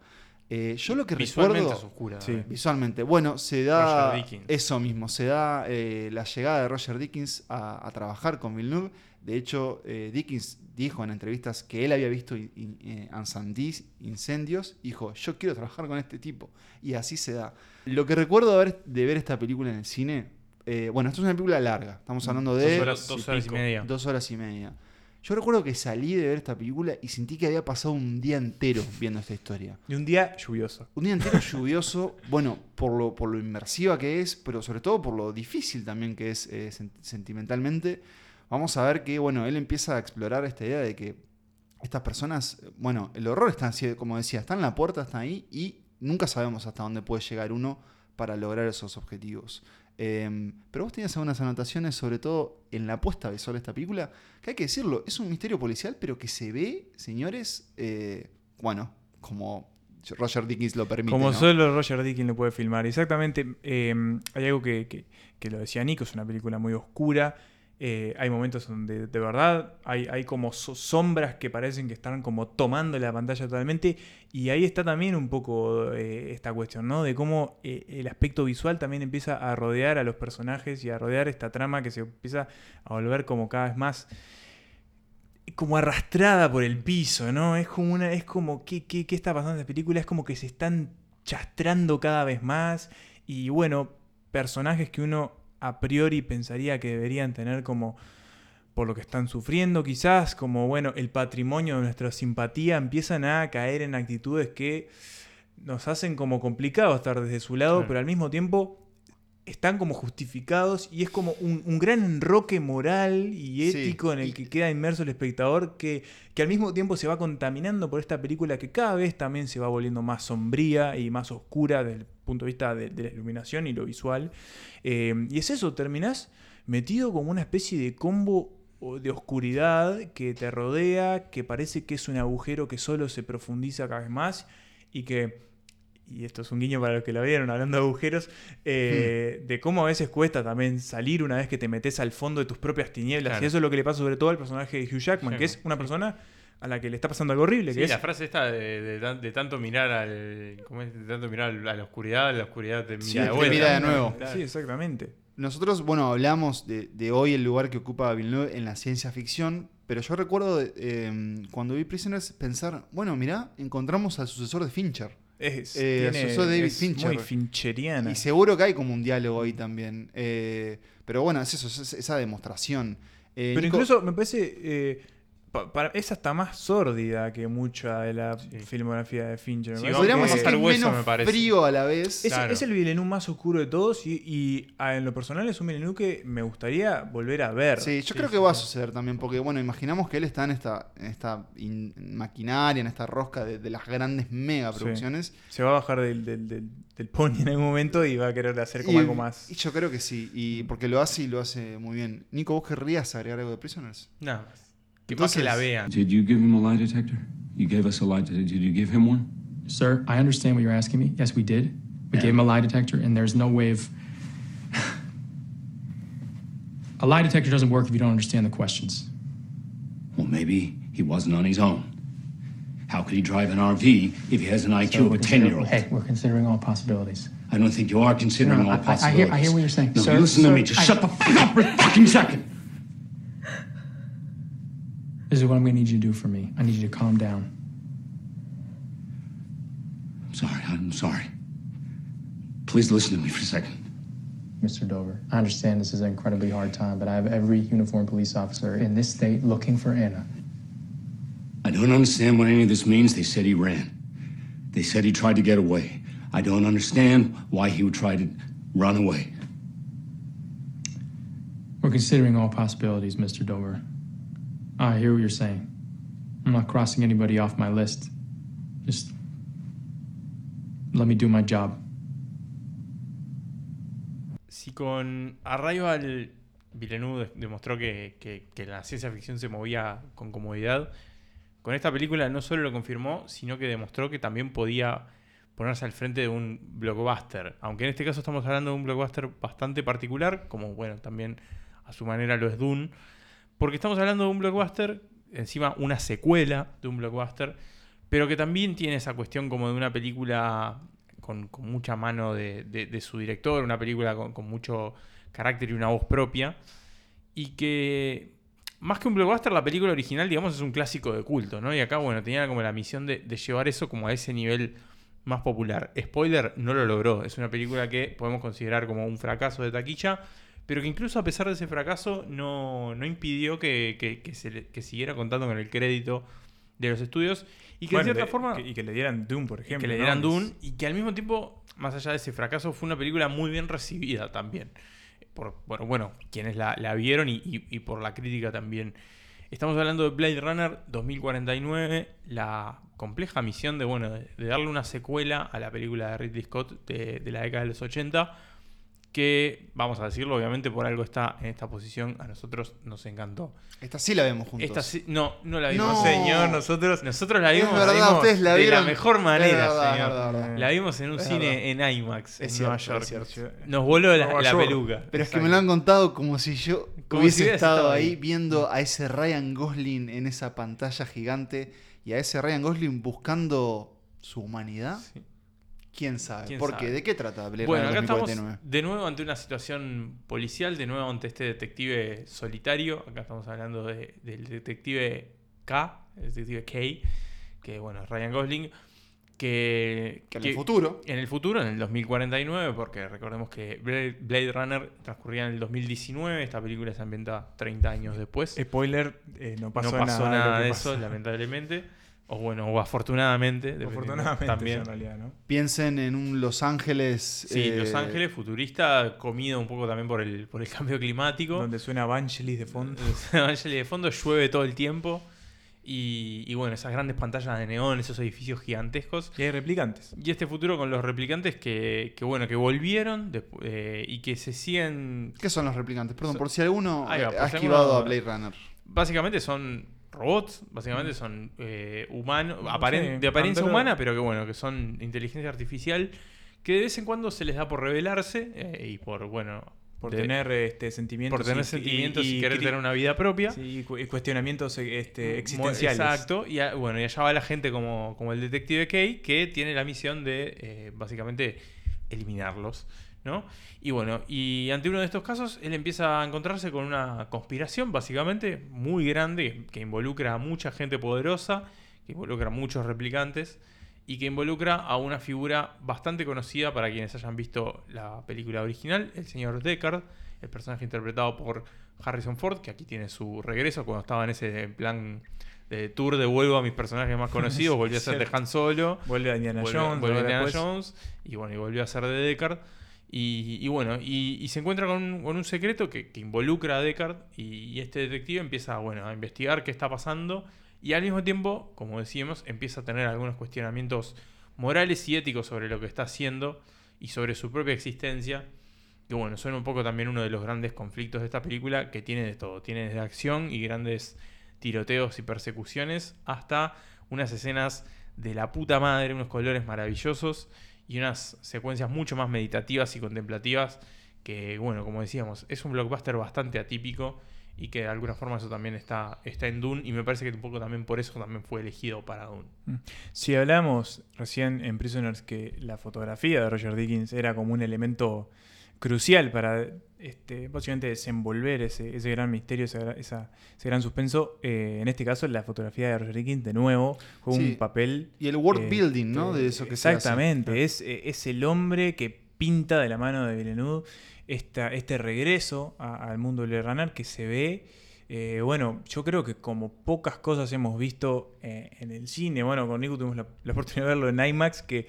Eh, yo lo que Visualmente recuerdo... es oscura. Sí. eh. Visualmente. Bueno, se da Roger Dickens. eso mismo, se da eh, la llegada de Roger Dickens a, a trabajar con Villeneuve. De hecho, eh, Dickens dijo en entrevistas que él había visto in- in- eh, Ansandís, incendios, y dijo, yo quiero trabajar con este tipo. Y así se da. Lo que recuerdo de ver, de ver esta película en el cine, eh, bueno, esto es una película larga, estamos hablando de Dos horas, dos horas y media. dos horas y media. Yo recuerdo que salí de ver esta película y sentí que había pasado un día entero viendo esta historia. Y un día lluvioso. Un día entero lluvioso, bueno, por lo, por lo inmersiva que es, pero sobre todo por lo difícil también que es eh, sen- sentimentalmente. Vamos a ver que, bueno, él empieza a explorar esta idea de que estas personas, bueno, el horror está, así, como decía, está en la puerta, está ahí y nunca sabemos hasta dónde puede llegar uno para lograr esos objetivos. Eh, pero vos tenías algunas anotaciones, sobre todo en la puesta visual de esta película, que hay que decirlo, es un misterio policial, pero que se ve, señores, eh, bueno, como Roger Dickens lo permite. Como ¿no? solo Roger Dickens lo puede filmar. Exactamente. eh, hay algo que, que- que lo decía Nico, es una película muy oscura. Eh, hay momentos donde de verdad hay, hay como so- sombras que parecen que están como tomando la pantalla totalmente. Y ahí está también un poco eh, esta cuestión, ¿no? De cómo eh, el aspecto visual también empieza a rodear a los personajes y a rodear esta trama que se empieza a volver como cada vez más como arrastrada por el piso, ¿no? Es como una. Es como. ¿Qué, qué, qué está pasando en esta película? Es como que se están chastrando cada vez más. Y bueno, personajes que uno a priori pensaría que deberían tener como. Por lo que están sufriendo, quizás, como bueno, el patrimonio de nuestra simpatía, empiezan a caer en actitudes que nos hacen como complicado estar desde su lado, Claro. pero al mismo tiempo están como justificados y es como un, un gran enroque moral y Sí, ético en el que queda inmerso el espectador que, que al mismo tiempo se va contaminando por esta película que cada vez también se va volviendo más sombría y más oscura desde el punto de vista de, de la iluminación y lo visual. Eh, y es eso, terminás metido como una especie de combo o de oscuridad que te rodea, que parece que es un agujero que solo se profundiza cada vez más y que y esto es un guiño para los que lo vieron hablando de agujeros, eh, de cómo a veces cuesta también salir una vez que te metes al fondo de tus propias tinieblas. Claro. Y eso es lo que le pasa sobre todo al personaje de Hugh Jackman, que es una persona a la que le está pasando algo horrible. Sí, que la es, frase esta de, de tan- de tanto mirar al. ¿cómo es? De tanto mirar a la oscuridad, la oscuridad te mira Sí, de te vuelta. mira de nuevo. Claro. Sí, exactamente. Nosotros, bueno, hablamos de, de hoy el lugar que ocupa Villeneuve en la ciencia ficción, pero yo recuerdo eh, cuando vi Prisoners pensar, bueno, mirá, encontramos al sucesor de Fincher. Es, Eh, tiene- asociado a David es Fincher. muy fincheriana. Y seguro que hay como un diálogo ahí también. Eh, pero bueno, es eso, es esa demostración. Eh, Pero Nico- incluso me parece. Pa- para, es hasta más sórdida que mucha de la Sí. filmografía de Fincher. Sí, podríamos que- decir que es Oscar Hueso, menos me parece. frío a la vez. Es, Claro. es el Villeneuve más oscuro de todos y, y, en lo personal es un Villeneuve que me gustaría volver a ver. Sí, yo Sí, creo sí, que va a suceder también, porque bueno, imaginamos que él está en esta, en esta in- maquinaria, en esta rosca de, de las grandes mega Sí. producciones. Se va a bajar del, del, del- del pony en algún momento y va a querer hacer como Y- algo más. Y yo creo que sí, y porque lo hace y lo hace muy bien. Nico, ¿vos querrías agregar algo de Prisoners? Nada más. Que más que Entonces- la vean. Did you give him a lie detector? You gave us a lie detector. Did you give him one? Sir, I understand what you're asking me. Yes, we did. We gave him a lie detector, and there's no way of. a lie detector doesn't work if you don't understand the questions. Well, maybe he wasn't on his own. How could he drive an RV if he has an IQ So of a 10 year old? Hey, we're considering all possibilities. I don't think you are considering No, all I- I- I hear- possibilities. I hear what you're saying. No, Sir, listen to me. Just I- shut the fuck up for a fucking second. This is what I'm going to need you to do for me. I need you to calm down. I'm sorry. I'm sorry. Please listen to me for a second. Mr. Dover, I understand this is an incredibly hard time, but I have every uniformed police officer in this state looking for Anna. I don't understand what any of this means. They said he ran. They said he tried to get away. I don't understand why he would try to run away. We're considering all possibilities, Mr. Dover. I hear what you're saying. I'm not crossing anybody off my list. Just let me do my job. Si con Arrival Villeneuve de- demostró que, que- que la ciencia ficción se movía con comodidad, con esta película no solo lo confirmó, sino que demostró que también podía ponerse al frente de un blockbuster. Aunque en este caso estamos hablando de un blockbuster bastante particular, como bueno, también a su manera lo es Dune, porque estamos hablando de un blockbuster, encima una secuela de un blockbuster, pero que también tiene esa cuestión como de una película con, mucha mano de, su director, una película con, con mucho carácter y una voz propia, y que más que un blockbuster, la película original, digamos, es un clásico de culto, ¿no? Y acá, bueno, tenía como la misión de, de llevar eso como a ese nivel más popular. Spoiler, no lo logró. Es una película que podemos considerar como un fracaso de taquilla, pero que incluso a pesar de ese fracaso no, no impidió que, que- que se le- que siguiera contando con el crédito de los estudios y que Bueno, de cierta de- forma... y que le dieran Doom, por ejemplo. que le ¿no? dieran Es- Dune y que al mismo tiempo, más allá de ese fracaso, fue una película muy bien recibida también. Por, bueno, bueno, quienes la, la vieron y, y- y por la crítica también. Estamos hablando de Blade Runner 2049, la compleja misión de, bueno, de, de darle una secuela a la película de Ridley Scott de, de la década de los 80, que, vamos a decirlo, obviamente por algo está en esta posición, a nosotros nos encantó. Esta sí la vemos juntos. Esta sí- no, no la vimos, No. señor, nosotros, nosotros la Es vimos, verdad, vimos ustedes la de vieron. la mejor Es manera, verdad, señor. verdad. La vimos en un Es cine en IMAX Es en Nueva cierto, York. es cierto. Nos voló la, Nueva la York. peluca. Pero es que me lo han contado como si yo Como hubiese si estado estado ahí ahí. viendo a ese Ryan Gosling en esa pantalla gigante y a ese Ryan Gosling buscando su humanidad. Sí. ¿Quién sabe? ¿Quién ¿Por sabe? qué? ¿De qué trata Blade Bueno, acá Runner estamos 2049? de nuevo ante una situación policial, de nuevo ante este detective solitario. Acá estamos hablando de- del detective K, el detective K, que bueno, es Ryan Gosling, que, Que en el futuro. En el futuro, en el 2049, porque recordemos que Blade Runner transcurría en el 2019, esta película se ambienta 30 años después. Spoiler, eh, no pasó, no pasó nada, nada, que de eso, lamentablemente. O bueno, o afortunadamente. también. en realidad, ¿no? Piensen en un Los Ángeles. Sí, eh, Los Ángeles, futurista, comido un poco también por el, por el <laughs> cambio climático. Donde suena Vangelis de fondo. <laughs> Evangelis de fondo llueve todo el tiempo. Y, y bueno, esas grandes pantallas de neón, esos edificios gigantescos. Y hay replicantes. Y este futuro con los replicantes que, que bueno, que volvieron eh, y que se siguen. ¿Qué son los replicantes? Perdón, por si alguno va, eh, ha esquivado alguno- a Blade Runner. Básicamente son robots, básicamente son eh, humanos, aparen- Sí, de apariencia humana, pero que bueno, que son inteligencia artificial, que de vez en cuando se les da por rebelarse eh, y por, bueno, Por de- tener este, sentimientos. por tener y- sentimientos y, querer tener una vida propia. sí, y cu- y cuestionamientos este, Mu- existenciales. Exacto. Y a- bueno, y allá va la gente como, como el detective Kay, que tiene la misión de eh, básicamente eliminarlos. ¿No? Y bueno, y ante uno de estos casos, él empieza a encontrarse con una conspiración básicamente muy grande que involucra a mucha gente poderosa, que involucra a muchos replicantes y que involucra a una figura bastante conocida para quienes hayan visto la película original, el señor Deckard, el personaje interpretado por Harrison Ford, que aquí tiene su regreso cuando estaba en ese plan de tour de vuelvo a mis personajes más conocidos, <laughs> volvió a ser de. Han Solo, Vuelve a Indiana Jones. vuelve a Indiana. Jones y bueno, y volvió a ser de Deckard. Y, bueno, y, se encuentra con un, secreto que, involucra a Deckard y, y este detective empieza bueno, a investigar qué está pasando y al mismo tiempo, como decíamos, empieza a tener algunos cuestionamientos morales y éticos sobre lo que está haciendo y sobre su propia existencia. Que bueno, son un poco también uno de los grandes conflictos de esta película que tiene de todo. Tiene desde acción y grandes tiroteos y persecuciones hasta unas escenas de la puta madre, unos colores maravillosos y unas secuencias mucho más meditativas y contemplativas que, bueno, como decíamos, es un blockbuster bastante atípico y que de alguna forma eso también está, está en Dune y me parece que un poco también por eso también fue elegido para Dune. Si hablamos recién en Prisoners que la fotografía de Roger Dickens era como un elemento crucial para este, básicamente desenvolver ese, ese gran misterio, ese, gra- esa- ese gran suspenso, eh, en este caso la fotografía de Roger Dickens de nuevo fue Sí. un papel... Y el world este, building, ¿no? De eso que se hace. Exactamente, es, eh, es el hombre que pinta de la mano de Villeneuve esta, este regreso al mundo de Runner que se ve, eh, bueno, yo creo que como pocas cosas hemos visto eh, en el cine, bueno, con Nico tuvimos la, la oportunidad de verlo en IMAX, que,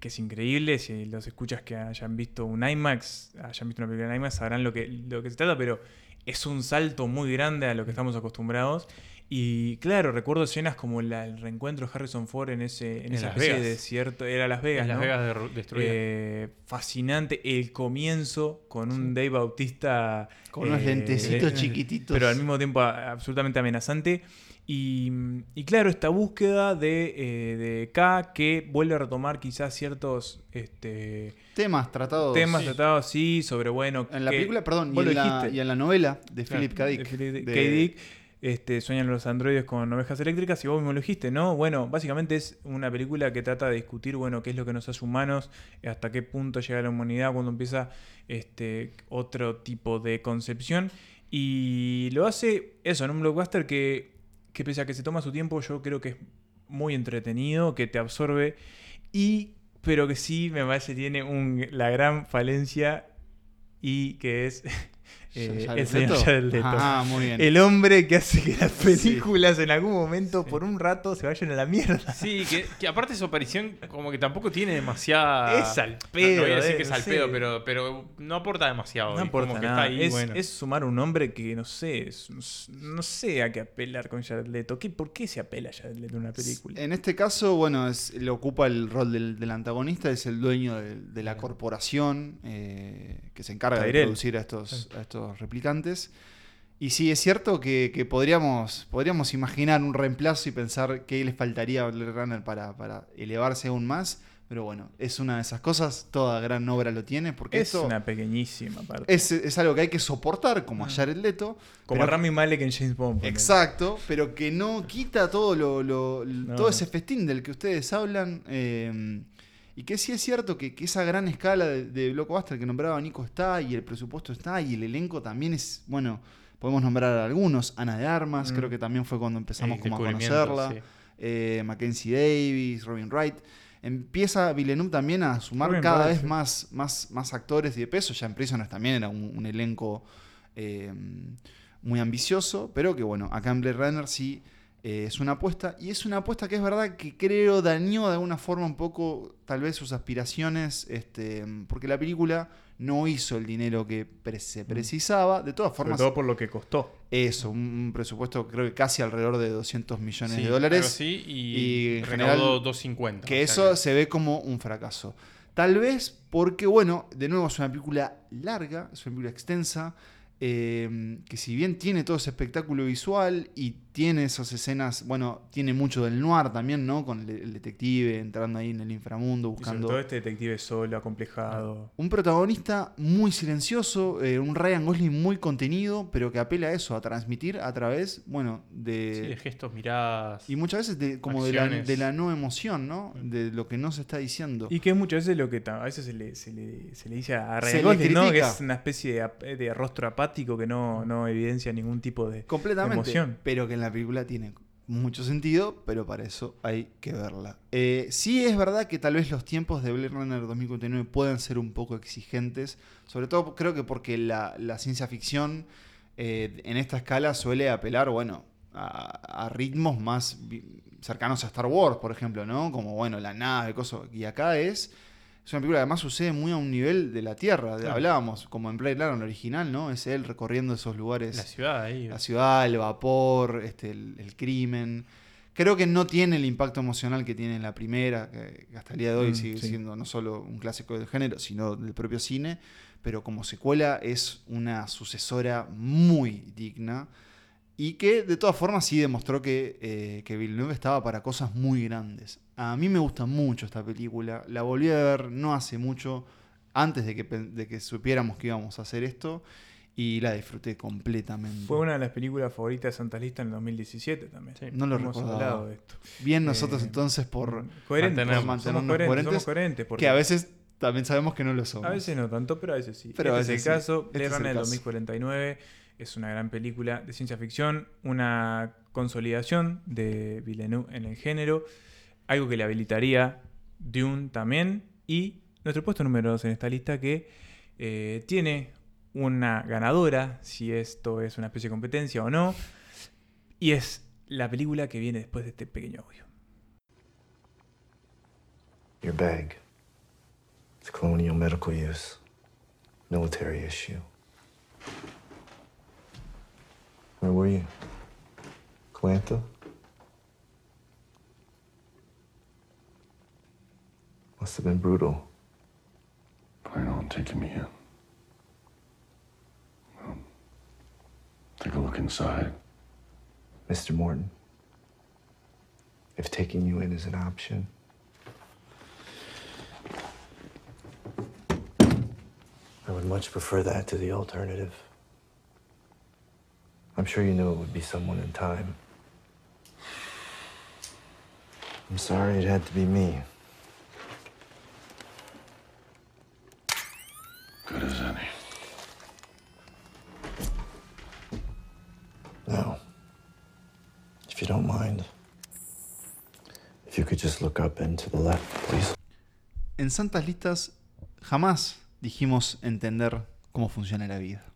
que es increíble, si los escuchas que hayan visto un IMAX, hayan visto una película en IMAX, sabrán lo que, lo que se trata, pero es un salto muy grande a lo que estamos acostumbrados. Y claro, recuerdo escenas como la- el reencuentro de Harrison Ford en ese en En esa especie Vegas. de desierto, era Las Vegas, En Las ¿no? Vegas de- destruidas. Eh, fascinante el comienzo con un Dave Bautista eh, Con unos lentecitos chiquititos. pero al mismo tiempo absolutamente amenazante y, y claro esta búsqueda de, eh, de K que vuelve a retomar quizás ciertos este, Temas tratados. temas Sí. tratados sí sobre bueno En la que- película, perdón, y en, la, dijiste. y en la novela de Claro, Philip K. Dick. de Philip de- K. Dick, este, sueñan los androides con ovejas eléctricas y vos mismo lo dijiste, ¿no? Bueno, básicamente es una película que trata de discutir, bueno, qué es lo que nos hace humanos, hasta qué punto llega la humanidad cuando empieza este otro tipo de concepción y lo hace eso en un blockbuster que, que pese a que se toma su tiempo, yo creo que es muy entretenido, que te absorbe y pero que sí me parece tiene un, la gran falencia y que es <laughs> eh, el señor Leto. Ah, muy bien. El hombre que hace que las películas en algún momento, por un rato, se vayan a la mierda. Sí, que, que aparte su aparición como que tampoco tiene demasiada... Es al No, no pedo, voy a decir eh, que es al pedo, pero, pero no aporta demasiado. No es como que nada. está ahí, es, bueno. es sumar un hombre que no sé, es- no sé a qué apelar con Jared Leto. ¿Qué, ¿Por qué se apela a Jared Leto en una película? En este caso, bueno, es, le ocupa el rol del, del antagonista, es el dueño de, de la corporación eh, que se encarga de producir a estos, a estos replicantes. Y sí, es cierto que, que podríamos, podríamos imaginar un reemplazo y pensar qué les faltaría a Blade Runner para, para elevarse aún más. Pero bueno, es una de esas cosas, toda gran obra lo tiene, porque Es esto una pequeñísima parte. es, es algo que hay que soportar, como a Jared Leto. Como pero- Rami Malek en James Bond. Exacto, pero que no quita todo lo, lo- No. todo ese festín del que ustedes hablan. eh, y que sí es cierto que, que esa gran escala de, de blockbuster que nombraba Nico está, y el presupuesto está, y el elenco también es, bueno, podemos nombrar a algunos. Ana de Armas, Mm. creo que también fue cuando empezamos El como a conocerla. sí. eh, Mackenzie Davis, Robin Wright. Empieza Villeneuve también a sumar Robin cada Wright, vez sí. más, más, más actores y de peso. Ya en Prisoners también era un, un elenco eh, muy ambicioso, pero que bueno, acá en Blade Runner sí eh, es una apuesta. Y es una apuesta que es verdad que creo dañó de alguna forma un poco tal vez sus aspiraciones, este, porque la película no hizo el dinero que pre- se precisaba. De todas Sobre formas, todo por lo que costó. eso, un, presupuesto creo que casi alrededor de 200 millones Sí, de dólares. y, y en general, 250. Que eso se ve como un fracaso. Tal vez porque, bueno, de nuevo es una película larga, es una película extensa. eh, que si bien tiene todo ese espectáculo visual y tiene esas escenas, bueno, tiene mucho del noir también, ¿no? Con el, el detective entrando ahí en el inframundo, Y sobre buscando... todo este detective solo, acomplejado. Un protagonista muy silencioso, eh, un Ryan Gosling muy contenido, pero que apela a eso, a transmitir a través, bueno, de... Sí, de gestos, miradas. y muchas veces de, como de la, acciones. de la no emoción, ¿no? De lo que no se está diciendo. Y que es muchas veces lo que a veces se le, se le, se le dice a Ryan Gosling, ¿no? Que es una especie de, de rostro apático que no, no evidencia ningún tipo de Completamente. emoción. Pero que en la película tiene mucho sentido, pero para eso hay que verla. Eh, sí es verdad que tal vez los tiempos de Blade Runner 2049 puedan ser un poco exigentes, sobre todo creo que porque la, la ciencia ficción eh, en esta escala suele apelar, bueno, a, ritmos más cercanos a Star Wars, por ejemplo, ¿no? Como, bueno, la nave. Y acá es... Es una película que además sucede muy a un nivel de la Tierra. Claro. Hablábamos, como en Blade Runner el original, ¿no? Es él recorriendo esos lugares La ciudad ahí. la ciudad, el vapor, este, el, el crimen. Creo que no tiene el impacto emocional que tiene en la primera, que, que hasta el día de hoy Mm, sigue sí. siendo no solo un clásico del género, sino del propio cine, pero como secuela es una sucesora muy digna y que de todas formas sí demostró que, eh, que Villeneuve estaba para cosas muy grandes. A mí me gusta mucho esta película, la volví a ver no hace mucho, antes de que, de que supiéramos que íbamos a hacer esto, y la disfruté completamente. Fue una de las películas favoritas de Santa Lista en el 2017 también. No lo Hemos recordaba. hablado de esto. Bien nosotros Eh, entonces por, Coherentes, por somos mantenernos coherentes, coherentes, somos coherentes, porque- que a veces también sabemos que no lo somos. A veces no tanto, pero a veces sí. Pero a este veces es el sí. caso. Este Blade es el Runner del caso. 2049 es una gran película de ciencia ficción, una consolidación de Villeneuve en el género, algo que le habilitaría Dune también, y nuestro puesto número 2 en esta lista que eh, tiene una ganadora, si esto es una especie de competencia o no, y es la película que viene después de este pequeño audio. Your bag. It's colonial medical use. Military issue. Where were you? Atlanta? Must have been brutal. Plan on taking me in. Well, take a look inside. Mr. Morton, if taking you in is an option, I would much prefer that to the alternative. I'm sure you knew it would be someone in time. I'm sorry it had to be me. Good as any. Now, if you don't mind, if you could just look up and to the left, please. En Santas Listas jamás dijimos entender cómo funciona la vida.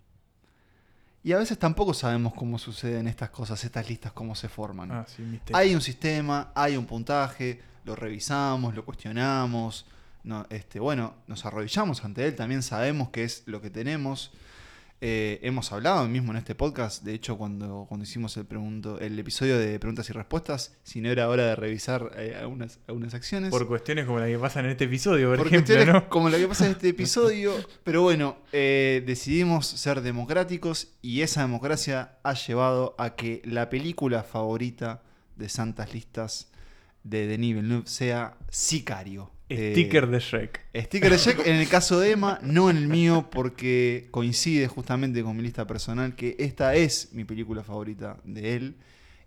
Y a veces tampoco sabemos cómo suceden estas cosas, estas listas, cómo se forman. Ah, sí, hay un sistema, hay un puntaje, lo revisamos, lo cuestionamos, no, este, bueno, nos arrodillamos ante él, también sabemos qué es lo que tenemos. Eh, hemos hablado mismo en este podcast, de hecho, cuando, cuando hicimos el, pregunto, el episodio de preguntas y respuestas, si no era hora de revisar eh, algunas, algunas acciones. Por cuestiones como la que pasan en este episodio, por, Por ejemplo, cuestiones ¿no? como la que pasa en este <laughs> episodio. Pero bueno, eh, decidimos ser democráticos y esa democracia ha llevado a que la película favorita de Santas Listas de Denis Villeneuve sea Sicario. Eh, Sticker de Shrek. Sticker de Shrek en el caso de Emma, no en el mío, porque coincide justamente con mi lista personal que esta es mi película favorita de él.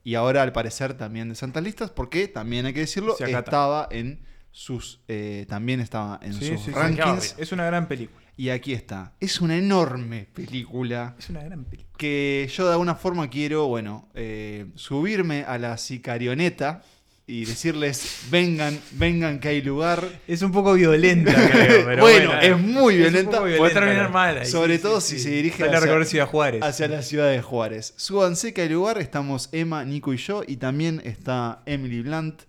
Y ahora, al parecer, también de Santas Listas, porque también hay que decirlo, estaba en sus. eh, también estaba en Sí, sus sí, sí. rankings. Es una gran película. Y aquí está. Es una enorme película. Es una gran película. Que yo de alguna forma quiero, bueno, eh, subirme a la sicarioneta y decirles, vengan, vengan que hay lugar. Es un poco violenta, creo. Pero <laughs> bueno, bueno, es muy violenta. Puede terminar mal. ahí, Sobre sí, todo sí, si sí. se dirige hacia, recorrer Ciudad Juárez. hacia la ciudad de Juárez. Súbanse que hay lugar. Estamos Emma, Nico y yo. Y también está Emily Blunt,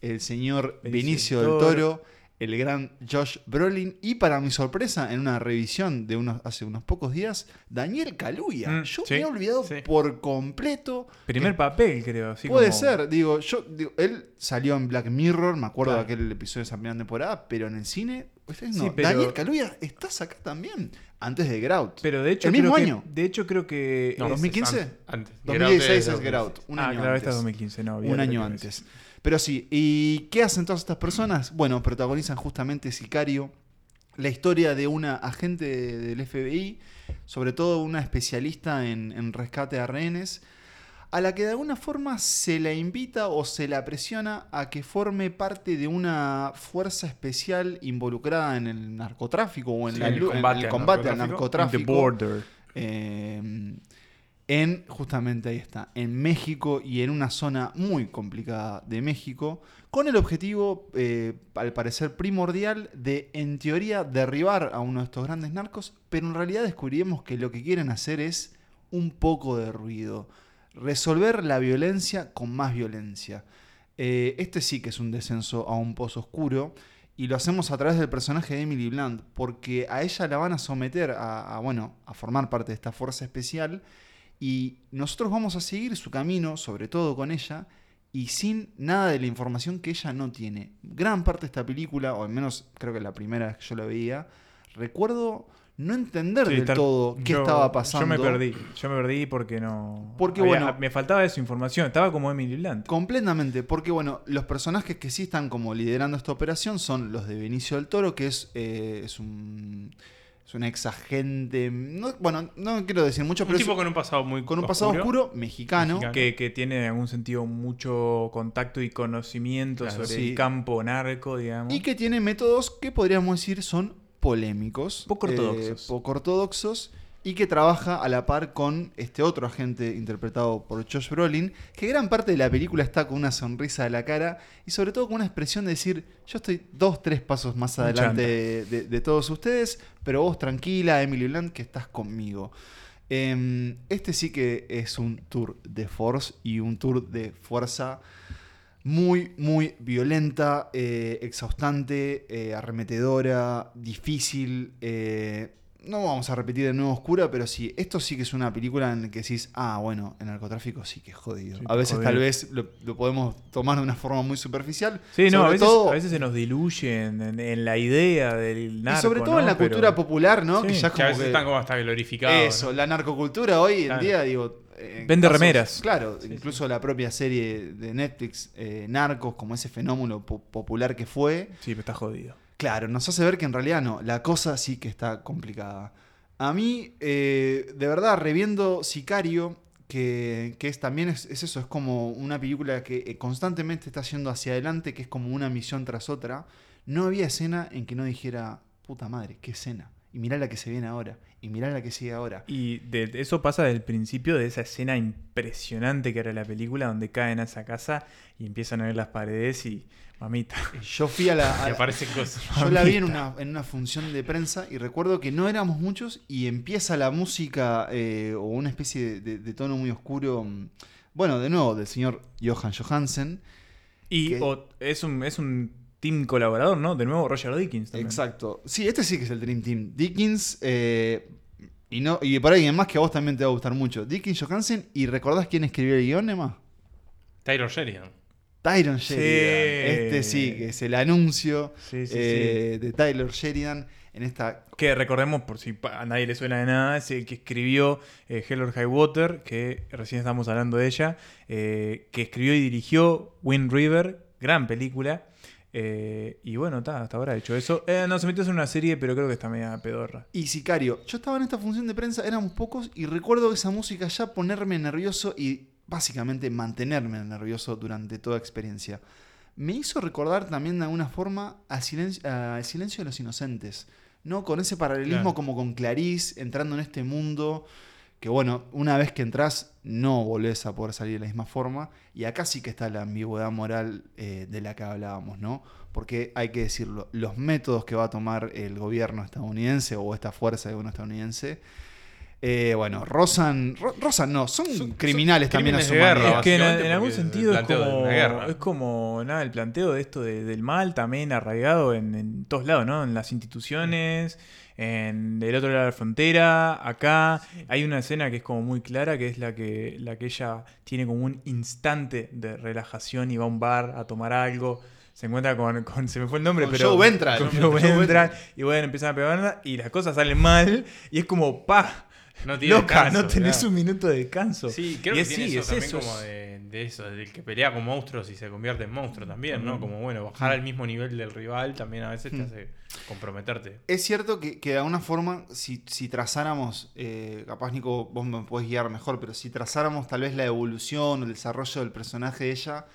el señor Benicio Benicio del del Toro. Toro, el gran Josh Brolin. Y para mi sorpresa, en una revisión de unos, hace unos pocos días, Daniel Kaluuya. Mm, yo sí, me he olvidado sí. por completo. Primer que- papel, creo. así Puede como- ser, digo, yo digo, él salió en Black Mirror, me acuerdo Claro. de aquel episodio de esa primera temporada, pero en el cine Sí, diciendo, pero- Daniel Kaluuya, ¿estás acá también? Antes de Get Out. Pero de hecho, el mismo creo que- año. de hecho, creo que. No, es- 2015? antes, antes. Get Out 2016 es es Get Out. Un ah, año claro, esta antes. es 2015, no. Un año que antes. Pero sí, ¿y qué hacen todas estas personas? Bueno, protagonizan justamente Sicario, la historia de una agente del FBI, sobre todo una especialista en, en rescate de rehenes, a la que de alguna forma se la invita o se la presiona a que forme parte de una fuerza especial involucrada en el narcotráfico o en, Sí, la el lu- en combate el al combate al narcotráfico. The border. Eh, en, justamente ahí está, en México y en una zona muy complicada de México, con el objetivo, eh, al parecer primordial, de, en teoría, derribar a uno de estos grandes narcos, pero en realidad descubriremos que lo que quieren hacer es un poco de ruido, resolver la violencia con más violencia. Eh, este sí que es un descenso a un pozo oscuro. Y lo hacemos a través del personaje de Emily Blunt, porque a ella la van a someter a, bueno, a formar parte de esta fuerza especial. Y nosotros vamos a seguir su camino, sobre todo con ella, y sin nada de la información que ella no tiene. Gran parte de esta película, o al menos creo que la primera vez que yo la veía, recuerdo no entender Sí, del estar- todo qué yo- estaba pasando. Yo me perdí. Yo me perdí porque no. Porque, había- bueno- Me faltaba esa información. Estaba como Emily Blunt. Completamente, porque bueno, los personajes que sí están como liderando esta operación son los de Benicio del Toro, que es, eh, es un es un ex agente, no- bueno, no quiero decir mucho, Un pero es- tipo con un pasado muy con un pasado oscuro, mexicano, Mexicano. Que, que tiene en algún sentido mucho contacto y conocimiento Claro, sobre sí. el campo narco, digamos. y que tiene métodos que podríamos decir son polémicos, Poco eh, ortodoxos. poco ortodoxos, y que trabaja a la par con este otro agente interpretado por Josh Brolin, que gran parte de la película está con una sonrisa a la cara y sobre todo con una expresión de decir, yo estoy dos, tres pasos más adelante de, de- de todos ustedes, pero vos tranquila, Emily Blunt, que estás conmigo. Em, este sí que es un tour de force y un tour de fuerza muy, muy violenta, eh, exhaustante, eh, arremetedora, difícil. eh, no vamos a repetir de nuevo oscura, pero sí, esto sí que es una película en la que decís, ah, bueno, el narcotráfico sí que es jodido. Sí, a veces jodido. tal vez lo, lo podemos tomar de una forma muy superficial. Sí, no, sobre a veces, todo- a veces se nos diluye en, en- en la idea del narco. y sobre todo ¿no? en la Pero- cultura popular, ¿no? Sí, que ya es Que a como veces que- están como hasta glorificados. Eso, la narcocultura hoy en Claro. día, digo. en Vende remeras. Claro, incluso la propia serie de Netflix, eh, Narcos, como ese fenómeno po- popular que fue. Sí, pero está jodido. Claro, nos hace ver que en realidad no, la cosa sí que está complicada. A mí, eh, de verdad, reviendo Sicario, que, que es también es, es eso, es como una película que eh, constantemente está yendo hacia adelante, que es como una misión tras otra. No había escena en que no dijera, puta madre, qué escena. Y mirá la que se viene ahora. Y mirá la que sigue ahora. Y de, eso pasa del principio de esa escena impresionante que era la película, donde caen a esa casa y empiezan a ver las paredes y. Mamita. Yo fui a la. <laughs> a la- aparecen cosas. <laughs> yo la vi en una, en una función de prensa y recuerdo que no éramos muchos y empieza la música eh, o una especie de, de- de tono muy oscuro. mm, Bueno, de nuevo, del señor Johan Johansen. Y Que- o- es, un, es un team colaborador, ¿no? De nuevo, Roger Dickens también. Exacto. Sí, este sí que es el Dream Team. Dickens. eh, y, no, y por ahí más que a vos también te va a gustar mucho. Dickens Johansen. ¿Y recordás quién escribió el guion, Emma? Tyron Sheridan. Tyron Sí. Sheridan. Este sí, que es el anuncio Sí, sí, eh, de Tyler Sheridan en esta Que recordemos, por si a nadie le suena de nada, es el que escribió eh, Hell or High Water, que recién estamos hablando de ella, eh, que escribió y dirigió Wind River, gran película. Eh, y bueno, está, hasta ahora ha hecho eso. Eh, no se metió en una serie, pero creo que está media pedorra. Y Sicario. Yo estaba en esta función de prensa, éramos pocos, y recuerdo esa música ya ponerme nervioso y básicamente mantenerme nervioso durante toda experiencia. Me hizo recordar también de alguna forma a Silencio, a El Silencio de los Inocentes, ¿no? Con ese paralelismo Claro. como con Clarice, entrando en este mundo que bueno, una vez que entras no volvés a poder salir de la misma forma. Y acá sí que está la ambigüedad moral eh, de la que hablábamos, ¿no? Porque hay que decirlo, los métodos que va a tomar el gobierno estadounidense o esta fuerza de gobierno estadounidense, eh, bueno, rozan, ro- rozan no, son, Son- criminales son también a su de guerra, manera. Es que en, algún sentido es como, es como nada, el planteo de esto de- del mal también arraigado en, en todos lados, ¿no? En las instituciones, en el otro lado de la frontera, acá. Hay una escena que es como muy clara, que es la que, la que ella tiene como un instante de relajación y va a un bar a tomar algo. se encuentra con, con- se me fue el nombre, Con pero Joe Ventral. con Joe Ventral, y bueno, empiezan a pegar y las cosas salen mal y es como pa, No <laughs> tiene loca, descanso, no tenés claro. un minuto de descanso. Sí, creo Y que es- tiene sí, eso es también eso, como de, de eso, del que pelea con monstruos y se convierte en monstruo también, ¿no? Como bueno, bajar al mismo nivel del rival también a veces te hace comprometerte. Es cierto que, que de alguna forma, si, si trazáramos, eh, capaz Nico, vos me podés guiar mejor, pero si trazáramos tal vez la evolución o el desarrollo del personaje de ella,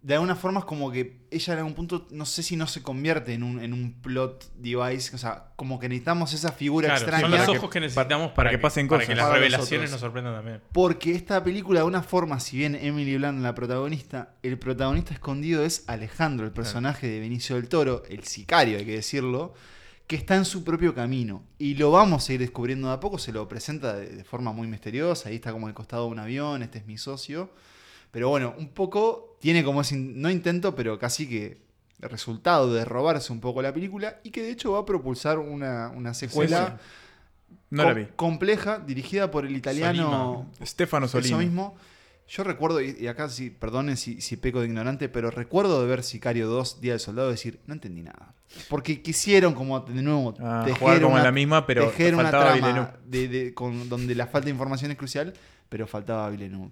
de alguna forma es como que ella en algún punto, no sé si no se convierte en un, en un plot device, o sea, como que necesitamos esa figura Claro, extraña. son los que- ojos que necesitamos para, para que pasen para cosas. que las Para revelaciones nosotros. nos sorprendan también. Porque esta película, de alguna forma, si bien Emily Blunt es la protagonista, el protagonista escondido es Alejandro, el personaje de Benicio del Toro, el sicario, hay que decirlo, que está en su propio camino. Y lo vamos a ir descubriendo de a poco, se lo presenta de, de forma muy misteriosa, ahí está como al costado de un avión, este es mi socio. Pero bueno, un poco tiene como ese, no intento, pero casi que el resultado de robarse un poco la película y que de hecho va a propulsar una, una secuela No la vi. compleja dirigida por el italiano Stefano eso Solima. mismo. Yo recuerdo, y acá sí, perdonen si, si peco de ignorante, pero recuerdo de ver Sicario 2, Día del Soldado, decir, no entendí nada. Porque quisieron como de nuevo Ah, tejer jugar como una, la misma, pero tejer una faltaba trama de- con, donde la falta de información es crucial, pero faltaba Villeneuve.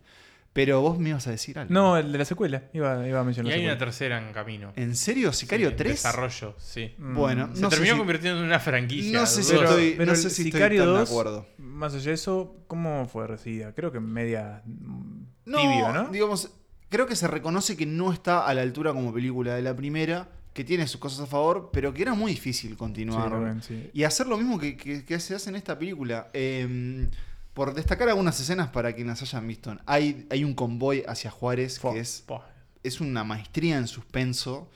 Pero vos me ibas a decir algo. No, el de la secuela, iba, iba a Y mencionar. hay la una tercera en camino. ¿En serio? ¿Sicario Sí, en 3? Desarrollo, sí. Bueno, Se no sé terminó si- convirtiendo en una franquicia. No sé si dudosa. estoy, Pero no sé estoy Sicario tan de 2, acuerdo. Más allá de eso, ¿cómo fue recibida? Creo que media mm, No, tibio, ¿no? digamos, creo que se reconoce que no está a la altura como película de la primera, que tiene sus cosas a favor, pero que era muy difícil continuar. Sí, también, sí. Y hacer lo mismo que, que- que se hace en esta película. Eh, por destacar algunas escenas para quienes hayan visto. Hay, hay un convoy hacia Juárez que es, es una maestría en suspenso.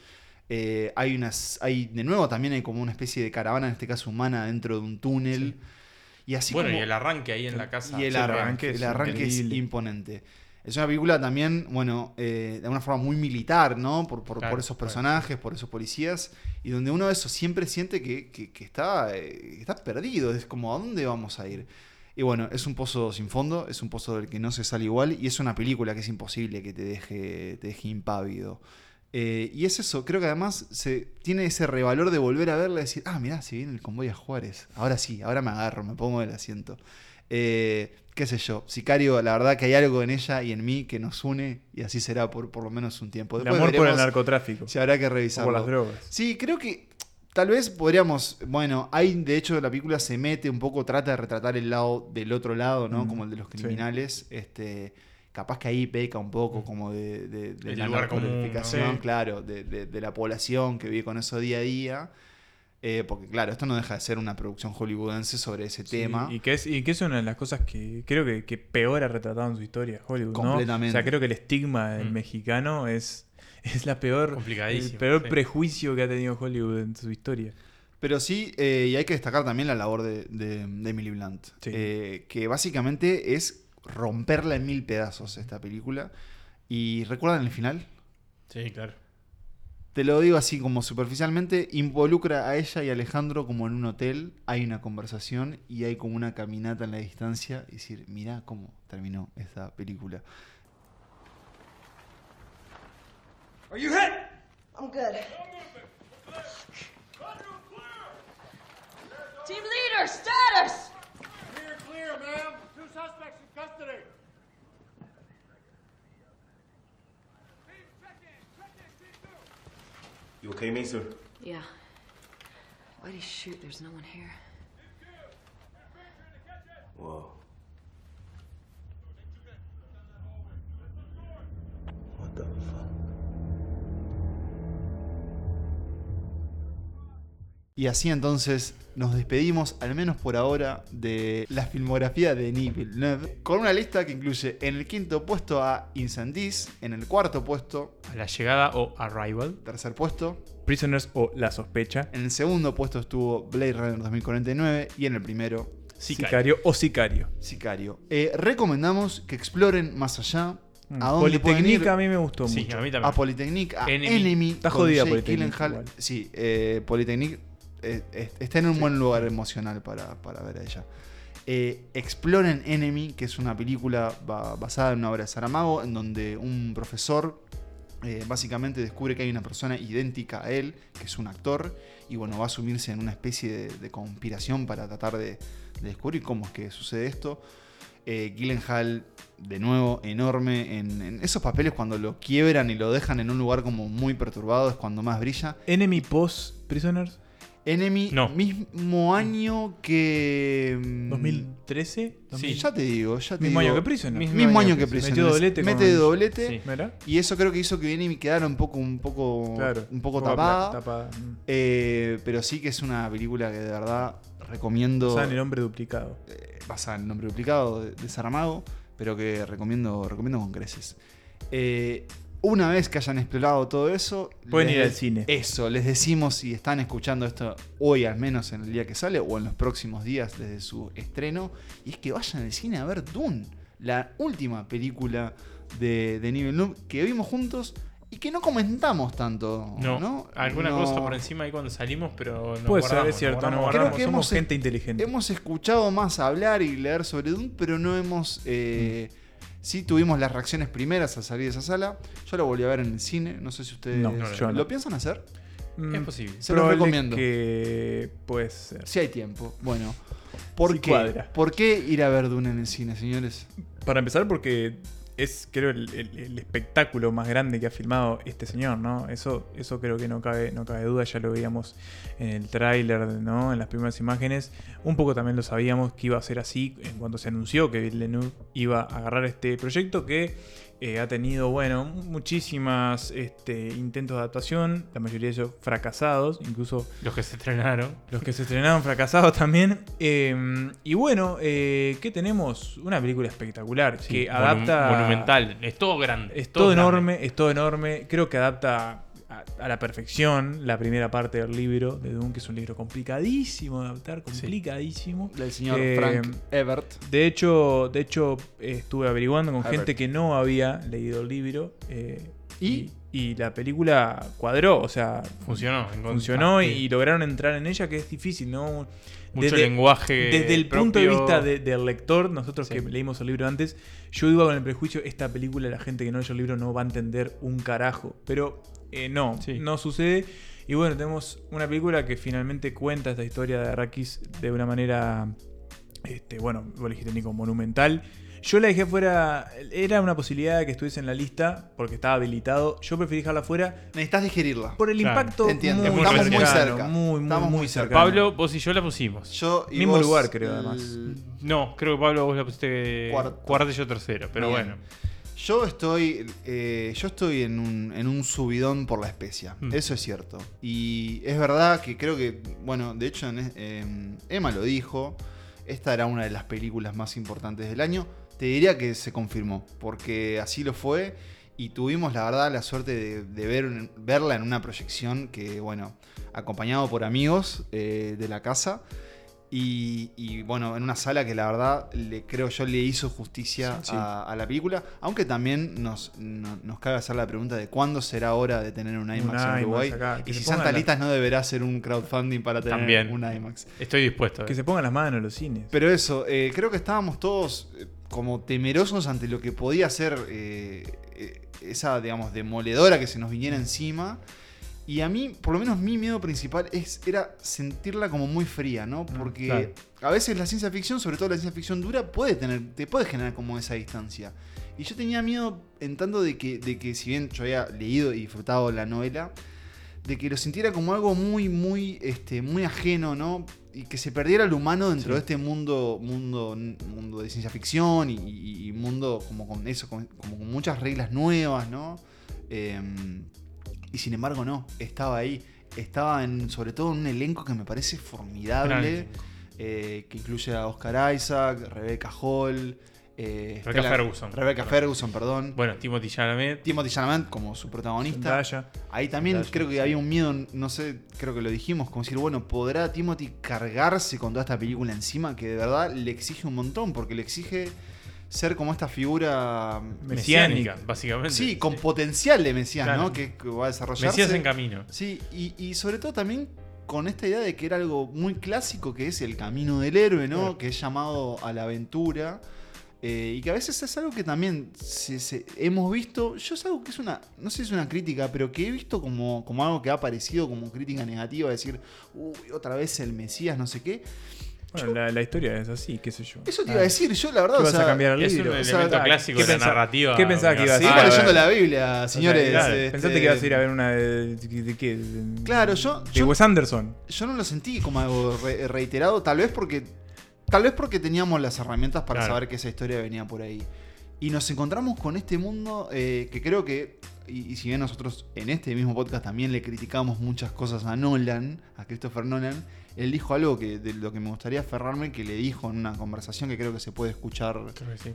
Eh, hay unas. Hay, de nuevo, también hay como una especie de caravana, en este caso humana, dentro de un túnel. Y así Bueno, como- y el arranque ahí en la casa. y el Sí, arranque, el arranque es imponente. Es una película también, bueno, eh, de una forma muy militar, ¿no? Por, por- Claro, por esos claro. personajes, por esos policías, y donde uno de esos siempre siente que, que- que está, eh, que está perdido, es como, ¿a dónde vamos a ir? Y bueno, es un pozo sin fondo, es un pozo del que no se sale igual, y es una película que es imposible que te deje, te deje impávido. Eh, y es eso, creo que además se tiene ese revalor de volver a verla y decir, ah, mirá, si viene el convoy a Juárez, ahora sí, ahora me agarro, me pongo del asiento. Eh, qué sé yo, Sicario, la verdad que hay algo en ella y en mí que nos une y así será por por lo menos un tiempo. El Después amor por el narcotráfico. Si habrá que O revisarlo. por las drogas. Sí, creo que tal vez podríamos, bueno, hay de hecho la película se mete un poco, trata de retratar el lado del otro lado, ¿no? Mm, Como el de los sí. criminales. Este, capaz que ahí peca un poco como de, de- de El la lugar común, ¿no? claro, de, de- de la población que vive con eso día a día. Eh, porque claro, esto no deja de ser una producción hollywoodense sobre ese Sí, tema. Y que, es, y que es una de las cosas que creo que, que peor ha retratado en su historia Hollywood. ¿no? Completamente. O sea, creo que el estigma del Mm. mexicano es, <laughs> es la peor, el peor sí. prejuicio que ha tenido Hollywood en su historia. Pero sí, eh, y hay que destacar también la labor de, de- de Emily Blunt. Sí. eh, que básicamente es romperla en mil pedazos esta película. ¿Y recuerdan el final? Sí, claro. Te lo digo así como superficialmente, involucra a ella y a Alejandro como en un hotel, hay una conversación y hay como una caminata en la distancia y decir, mirá cómo terminó esta película. Are you hit? I'm good. Team leader, status! Clear, clear, ma'am. Two suspects in custody. You okay, Mesa? Yeah. Why'd he shoot? There's no one here. Whoa. Y así entonces nos despedimos, al menos por ahora, de la filmografía de Denis Villeneuve, con una lista que incluye en el quinto puesto a Incendies, en el cuarto puesto, A la llegada o Arrival. tercer puesto, Prisoners o La Sospecha. en el segundo puesto estuvo Blade Runner 2049 y en el primero Sicario, o Sicario. Sicario. Eh, recomendamos que exploren más allá. Mm, ¿A dónde ir? A mí me gustó Sí, mucho. a mí también. A Polytechnic, a Enemy. Enemy. Está jodida igual. Sí, eh, Polytechnic eh, está en un buen lugar emocional para, para ver a ella. Eh, exploren Enemy, que es una película ba- basada en una obra de Saramago, en donde un profesor Eh, básicamente descubre que hay una persona idéntica a él, que es un actor, y bueno, va a sumirse en una especie de, de conspiración para tratar de, de descubrir cómo es que sucede esto. Eh, Gyllenhaal, de nuevo, enorme en, en esos papeles cuando lo quiebran y lo dejan en un lugar como muy perturbado, es cuando más brilla. Enemy Post Prisoners. Enemy, No. mismo año que. mm, 2013. Sí, ya te digo, ya te Mismo digo. año que Prisoners. Mismo, Mismo año año que Prisoners. Metió doblete Mete doblete. Sí. Y eso creo que hizo que Enemy quedara un poco, un poco, Claro, un poco un poco tapada. tapada, mm. Eh, pero sí que es una película que de verdad recomiendo. Basada en el hombre duplicado. eh, basada en el nombre duplicado de, de Saramago, pero que recomiendo, recomiendo con creces. Eh, una vez que hayan explorado todo eso, Pueden ir al cine. Eso, les decimos si están escuchando esto hoy, al menos en el día que sale, o en los próximos días desde su estreno, y es que vayan al cine a ver Dune, la última película de, de Nivel Noob que vimos juntos y que no comentamos tanto. No, No, alguna No. cosa por encima ahí cuando salimos, pero no Puede ser, es cierto, no Creo guardamos, que somos hemos- gente inteligente. Hemos escuchado más hablar y leer sobre Dune, pero no hemos. eh, Sí tuvimos las reacciones primeras al salir de esa sala. Yo la volví a ver en el cine. No sé si ustedes No, lo no. piensan hacer. Mm, Es posible. Se los probable recomiendo. Que puede ser. Si hay tiempo. Bueno. ¿Por Sí qué? cuadra. ¿Por qué ir a ver Dune en el cine, señores? Para empezar, porque es, creo, el, espectáculo más grande que ha filmado este señor, ¿no? Eso, eso creo que no cabe, no cabe duda, ya lo veíamos en el tráiler, ¿no? En las primeras imágenes. Un poco también lo sabíamos que iba a ser así en cuanto se anunció que Villeneuve iba a agarrar este proyecto que eh, ha tenido, bueno, muchísimas este, intentos de adaptación, la mayoría de ellos fracasados, incluso Los que se estrenaron. los que se estrenaron fracasados también. Eh, y bueno, eh, ¿qué tenemos? Una película espectacular Sí, que monu- adapta. monumental. Es todo grande. Es todo, grande. enorme, es todo enorme. Creo que adapta a, a la perfección la primera parte del libro de Dune, que es un libro complicadísimo de adaptar, complicadísimo. Del señor Eh, Frank Ebert. De hecho, de hecho estuve averiguando con Ebert. gente que no había leído el libro. eh, ¿Y? y la película cuadró, o sea, Funcionó. funcionó y, sí. y lograron entrar en ella, que es difícil, ¿no? Mucho lenguaje Desde el punto de vista de- del lector, nosotros Sí. que leímos el libro antes, yo iba con el prejuicio, esta película la gente que no leyó el libro no va a entender un carajo. Pero eh, no, Sí. no sucede. Y bueno, tenemos una película que finalmente cuenta esta historia de Arrakis de una manera, este, bueno, vos dijiste Nico, monumental. Yo la dejé fuera, era una posibilidad de que estuviese en la lista porque estaba habilitado. Yo preferí dejarla fuera Necesitas digerirla. por el Claro, impacto entiendo. muy Estamos muy cercano, cerca. Muy, muy, Estamos muy muy cerca. cercano. Pablo, vos y yo la pusimos. Yo y Mismo vos, lugar, creo, el- además. No, creo que Pablo vos la pusiste Cuarto. cuarto, y yo tercero. Pero Bien. bueno. Yo estoy, eh, yo estoy en un, en un subidón por la especia. Mm. Eso es cierto. Y es verdad que creo que, bueno, de hecho, en es- em, Emma lo dijo. Esta era una de las películas más importantes del año. Te diría que se confirmó, porque así lo fue. Y tuvimos, la verdad, la suerte de, de ver, verla en una proyección que, bueno, acompañado por amigos eh, de la casa. Y, y, bueno, en una sala que la verdad le creo yo le hizo justicia Sí, sí. A, a la película. Aunque también nos, no- nos cabe hacer la pregunta de cuándo será hora de tener un IMAX en IMAX Uruguay. acá, y si Santa la- Litas no deberá hacer un crowdfunding para tener También. un IMAX. Estoy dispuesto. Que eh. se pongan las manos en los cines. Pero eso, eh, creo que estábamos todos eh, como temerosos ante lo que podía ser eh, eh, esa, digamos, demoledora que se nos viniera encima. Y a mí, por lo menos mi miedo principal es, era sentirla como muy fría, ¿no? Porque claro. a veces la ciencia ficción, sobre todo la ciencia ficción dura, puede tener, te puede generar como esa distancia. Y yo tenía miedo en tanto de que, de que si bien yo había leído y disfrutado la novela, de que lo sintiera como algo muy, muy, este, muy ajeno, ¿no? Y que se perdiera el humano dentro Sí. de este mundo, mundo, mundo de ciencia ficción y, y- y mundo como con eso, con- como con muchas reglas nuevas, ¿no? Em, y sin embargo, no, estaba ahí. Estaba en, sobre todo en un elenco que me parece formidable, eh, que incluye a Oscar Isaac, Rebecca Hall, eh, Rebecca Stella- Ferguson. Rebecca Perdón. Ferguson, perdón. Bueno, Timothy Chalamet. Timothy Chalamet como su protagonista. Zendaya. Ahí también Zendaya, creo que sí. había un miedo, no sé, creo que lo dijimos, como decir, bueno, ¿podrá Timothy cargarse con toda esta película encima? Que de verdad le exige un montón, porque le exige ser como esta figura Mesiánica, básicamente. Sí, con potencial de Mesías, Claro. ¿no? Que, que va a desarrollarse. Mesías en camino. Sí, y, y sobre todo también con esta idea de que era algo muy clásico, que es el camino del héroe, ¿no? Claro. Que es llamado a la aventura. Eh, y que a veces es algo que también se- se- hemos visto. Yo es algo que es una. No sé si es una crítica, pero que he visto como, como algo que ha aparecido como crítica negativa. Decir, uy, otra vez el Mesías, no sé qué. Bueno, la, la historia es así, qué sé yo. Eso te iba a decir, yo la verdad. ¿Qué o vas sea, a cambiar el es un libro? O sea, elemento ¿qué clásico de la narrativa ¿Qué pensabas que ibas a Seguimos ir a leyendo la Biblia, señores. claro, este- Pensaste que ibas a ir a ver una de, de, de qué? De- Claro, yo- De yo- Wes Anderson. Yo no lo sentí como algo re- reiterado, tal vez porque. Tal vez porque teníamos las herramientas para Claro. saber que esa historia venía por ahí. Y nos encontramos con este mundo eh, que creo que. Y, y si bien nosotros en este mismo podcast también le criticamos muchas cosas a Nolan, a Christopher Nolan, él dijo algo que de lo que me gustaría aferrarme, que le dijo en una conversación que creo que se puede escuchar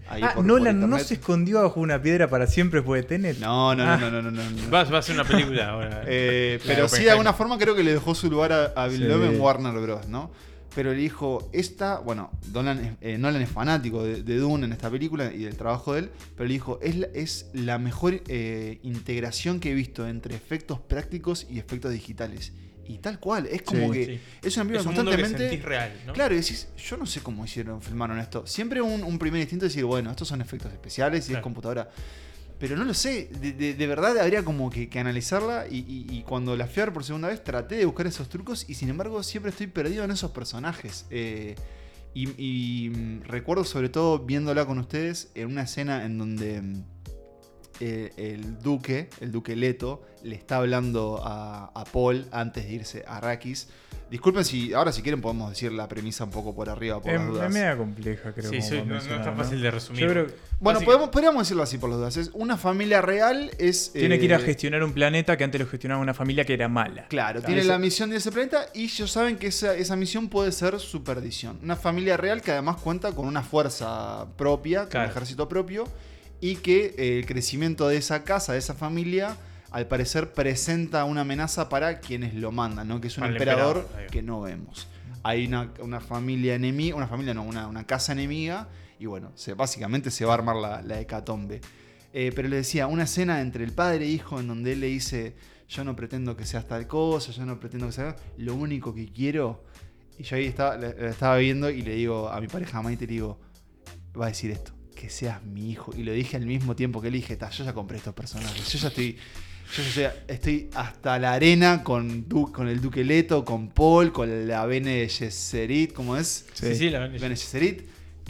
ahí Ah, por- por Nolan no se escondió bajo una piedra para siempre después de Tenet. No, no, Ah. no, no, no, no, no. Va, va a ser una película ahora. Eh, <laughs> pero sí, de alguna forma creo que le dejó su lugar a, a Bill Sí. Love en Warner Bros., ¿no? Pero le dijo, esta, bueno, Nolan es, eh, Nolan es fanático de, de Dune en esta película y del trabajo de él, pero le dijo, es la, es la mejor eh, integración que he visto entre efectos prácticos y efectos digitales. Y tal cual, es como Sí. que Sí. es una película Es un mundo que constantemente... real, ¿no? Claro, y decís, yo no sé cómo hicieron, filmaron esto. Siempre un, un primer instinto es decir, bueno, estos son efectos especiales y es computadora. Pero no lo sé, de, de- verdad habría como que, que analizarla y, y- cuando la fui a ver por segunda vez traté de buscar esos trucos y sin embargo siempre estoy perdido en esos personajes. Eh, y, y, mm, recuerdo sobre todo viéndola con ustedes en una escena en donde mm, eh, el duque, el duque Leto, le está hablando a, a Paul antes de irse a Arrakis. Disculpen si ahora si quieren podemos decir la premisa un poco por arriba por Es, las es dudas. media compleja, creo. Sí, sí, no- está fácil de resumir. Yo creo- Bueno, podemos, podríamos decirlo así por las dudas. Es una familia real es. Tiene que ir a eh, gestionar un planeta que antes lo gestionaba una familia que era mala. Claro, Claro, tiene eso- la misión de ese planeta y ellos saben que esa, esa misión puede ser su perdición. Una familia real que además cuenta con una fuerza propia, con Claro. un ejército propio, y que eh, el crecimiento de esa casa, de esa familia, al parecer presenta una amenaza para quienes lo mandan, ¿no? Que es un emperador, que no vemos. Hay una, una familia enemiga, una familia no, una, una casa enemiga, y bueno, se, básicamente se va a armar la, la hecatombe. Eh, pero le decía, una escena entre el padre e hijo en donde él le dice, yo no pretendo que seas tal cosa, yo no pretendo que seas... Lo único que quiero... Y yo ahí estaba, la- la estaba viendo y le digo a mi pareja Maite, le digo, va a decir esto, que seas mi hijo. Y lo dije al mismo tiempo que le dije, "Ta, yo ya compré estos personajes, yo ya estoy... Yo ya estoy, hasta la arena con, Du- con el Duque Leto, con Paul, con la Bene Gesserit, ¿cómo es? Sí, sí, la Bene Bene Gesserit.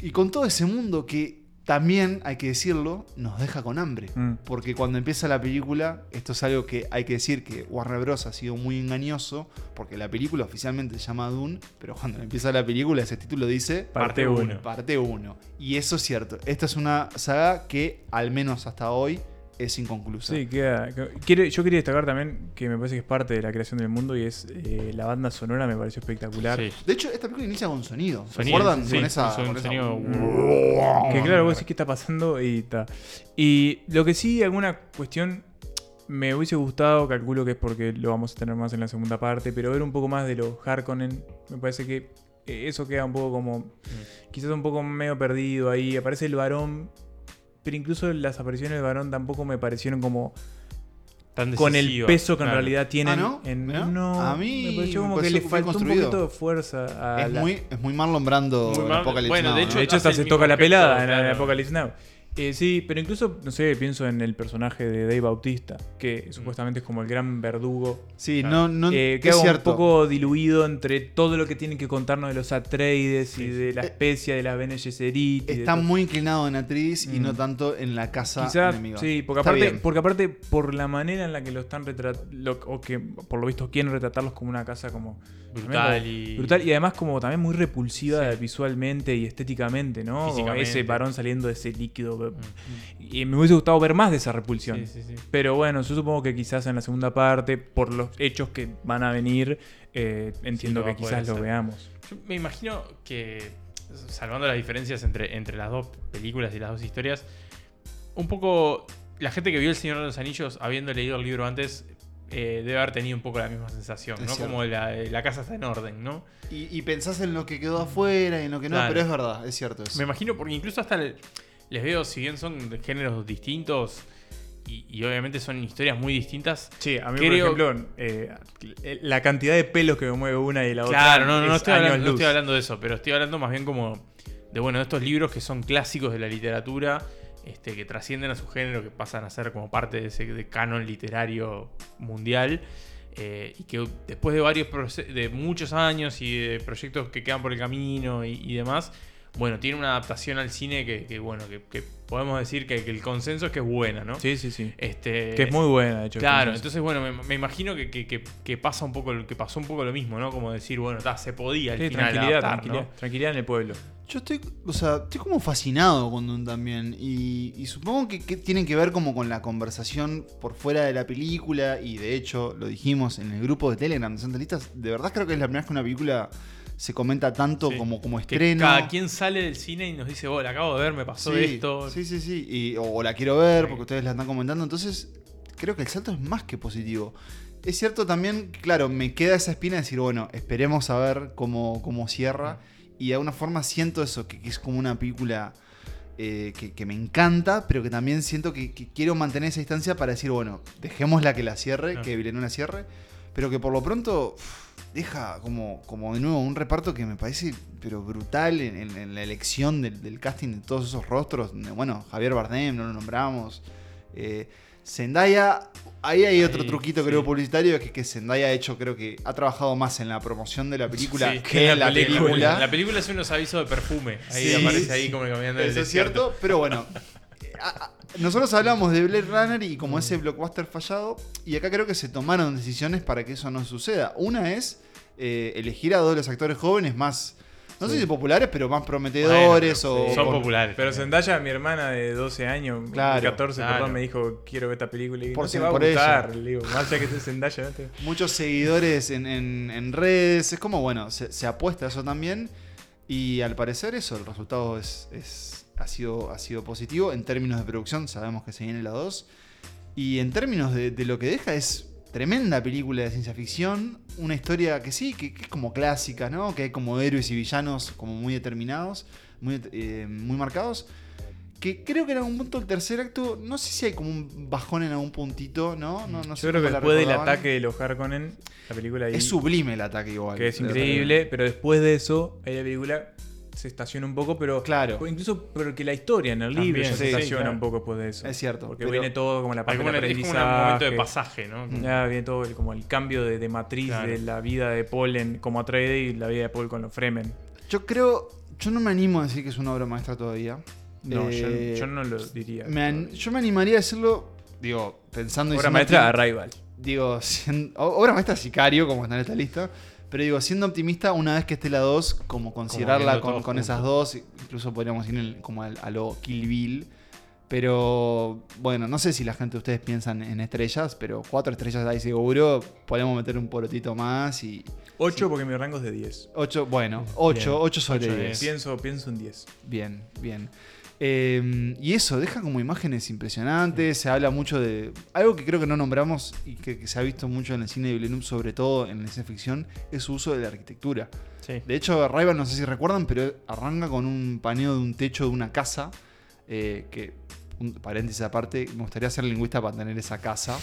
Y con todo ese mundo que también, hay que decirlo, nos deja con hambre. Mm. Porque cuando empieza la película, esto es algo que hay que decir que Warner Bros. ha sido muy engañoso, porque la película oficialmente se llama Dune, pero cuando empieza la película ese título dice Parte uno. Parte 1. Y eso es cierto. Esta es una saga que, al menos hasta hoy, es inconclusa. Sí, queda. yo quería destacar también que me parece que es parte de la creación del mundo y es eh, la banda sonora, me pareció espectacular. Sí. De hecho, esta película inicia con sonido. ¿Recuerdan? sí, con esa, un con esa- sonido- Que claro, vos decís qué está pasando y está. Y lo que sí, alguna cuestión me hubiese gustado, calculo que es porque lo vamos a tener más en la segunda parte, pero ver un poco más de los Harkonnen, me parece que eh, eso queda un poco como. Quizás un poco medio perdido ahí. Aparece el varón, pero incluso las apariciones del varón tampoco me parecieron como. Tan con el peso que en realidad tienen. Ah, ¿no? en- no, A mí me pareció me como que le faltó un poquito de fuerza a Es la- muy, es muy Marlon Brando Muy en Mar- Apocalypse bueno, Now, de ¿no? hecho, De hecho, hasta se toca la pelada en, en claro. Apocalypse Now. Eh, sí, pero incluso, no sé, pienso en el personaje de Dave Bautista, Mm. que supuestamente es como el gran verdugo. Sí, no, no, Eh, es queda un cierto. poco diluido entre todo lo que tienen que contarnos de los Atreides y de la Eh, especia de la Bene Gesserit. Está muy inclinado en actriz y Mm. no tanto en la casa Quizás, enemiga. sí, porque Está aparte, bien. porque aparte, por la manera en la que lo están retratando, o que por lo visto quieren retratarlos como una casa como Brutal también y- brutal y además como también muy repulsiva visualmente y estéticamente, ¿no? Ese varón saliendo de ese líquido. Y me hubiese gustado ver más de esa repulsión. Sí, sí, sí. Pero bueno, yo supongo que quizás en la segunda parte, por los hechos que van a venir, eh, entiendo que quizás lo veamos. Yo me imagino que, salvando las diferencias entre, entre las dos películas y las dos historias, un poco la gente que vio El Señor de los Anillos, habiendo leído el libro antes, eh, debe haber tenido un poco la misma sensación, Es ¿no? cierto. Como la, la casa está en orden, ¿no? Y, y pensás en lo que quedó afuera y en lo que no, Claro. pero es verdad, es cierto eso. Me imagino, porque incluso hasta el- les veo, si bien son de géneros distintos y, y obviamente son historias muy distintas. Sí, a mí, creo- por ejemplo, eh, la cantidad de pelos que me mueve una y la otra. Claro, no, no, no es estoy, hablando, no luz. estoy hablando de eso, pero estoy hablando más bien como de, bueno, de estos libros que son clásicos de la literatura, este, que trascienden a su género, que pasan a ser como parte de ese canon literario mundial. eh, y que después de varios de muchos años y de proyectos que quedan por el camino y demás, bueno, tiene una adaptación al cine que, que, bueno, que, que podemos decir que, que el consenso es que es buena, ¿no? Sí, sí, sí. Este, Que es muy buena, de hecho. Claro, entonces bueno, me, me imagino que, que- que- que pasa un poco que pasó un poco lo mismo, ¿no? Como decir, bueno, ta, se podía al Sí, final tranquilidad, adaptar, tranquilidad, ¿no? tranquilidad en el pueblo. Yo estoy, o sea, estoy como fascinado con Dune también. Y, y supongo que, que tienen que ver como con la conversación por fuera de la película. Y de hecho, lo dijimos en el grupo de Telegram de Santalistas. De verdad creo que es la primera vez que una película se comenta tanto Sí. como, como Que estreno. cada quien sale del cine y nos dice, oh, la acabo de ver, me pasó Sí, esto. Sí, sí, sí. Y- o, o la quiero ver porque ustedes la están comentando. Entonces, creo que el salto es más que positivo. Es cierto también, claro, me queda esa espina de decir, bueno, esperemos a ver cómo, cómo cierra. Y de alguna forma siento eso, que, que es como una película eh, que, que me encanta, pero que también siento que, que quiero mantener esa distancia para decir, bueno, dejémosla que la cierre, que Villeneuve la cierre. Pero que por lo pronto deja como, como de nuevo un reparto que me parece pero brutal en, en- en la elección del, del casting de todos esos rostros. Bueno, Javier Bardem, no lo nombramos. Eh, Zendaya, ahí hay otro Ahí, truquito creo publicitario, que, que Zendaya ha hecho, creo que ha trabajado más en la promoción de la película Sí, que en la película. La película es unos avisos de perfume. Ahí Sí, aparece ahí como caminando Eso es cierto, pero bueno. a- Nosotros hablamos de Blade Runner y como ese blockbuster fallado, y acá creo que se tomaron decisiones para que eso no suceda. Una es eh, elegir a dos de los actores jóvenes más, no sé si populares, pero más prometedores o... son populares. Pero Zendaya, mi hermana de 12 años, Claro, 14, claro. perdón, me dijo, quiero ver esta película. Y Por no si- va a por gustar. eso. Le digo, más allá que esté Zendaya. ¿no? te- muchos seguidores en, en- en redes. Es como, bueno, se, se apuesta a eso también. Y al parecer eso, el resultado es, es- ha, sido, ha sido positivo. En términos de producción, sabemos que se viene la 2. Y en términos de, de lo que deja, es tremenda película de ciencia ficción. Una historia que sí, que, que es como clásica, ¿no? Que hay como héroes y villanos como muy determinados, muy, eh, muy marcados. Que creo que en algún punto el tercer acto, no sé si hay como un bajón en algún puntito, ¿no? no, no sé Yo creo que después del ataque de los Harkonnen, la película ahí, Es sublime el ataque igual. que es increíble, pero después de eso, ahí la película se estaciona un poco, pero Claro. incluso porque la historia en el libro También, ya se sí, estaciona claro. un poco después de eso. Es cierto, Porque viene todo como la parte del una- es como aprendizaje. un momento de pasaje, ¿no? Ya viene todo el, como el cambio de, de matriz Claro. de la vida de Paul en, como Atreides y la vida de Paul con los Fremen. Yo creo, yo no me animo a decir que es una obra maestra todavía. No, yo- Eh, yo, no lo diría. me an- yo me animaría a decirlo, digo, pensando y Obra siendo maestra Arrival. Digo, <laughs> sien- o- obra maestra Sicario, como está en esta lista. Pero digo, siendo optimista, una vez que esté la 2, como considerarla viendo con, con esas dos, incluso podríamos ir en- como al- a, lo Kill Bill. Pero bueno, no sé si la gente de ustedes piensan en estrellas, pero cuatro estrellas ahí seguro. Podemos meter un porotito más y. 8 porque mi rango es de 10. 8, bueno, 8, Bien. 8 sobre Ocho de 10. Pienso, pienso un 10. Bien, bien. Eh, y eso, deja como imágenes impresionantes, se habla mucho de... Algo que creo que no nombramos y que, que se ha visto mucho en el cine de Villeneuve, sobre todo en la ciencia ficción, es su uso de la arquitectura. Sí. De hecho, Arrival, no sé si recuerdan, pero arranca con un paneo de un techo de una casa, eh, que, un paréntesis aparte, me gustaría ser lingüista para tener esa casa.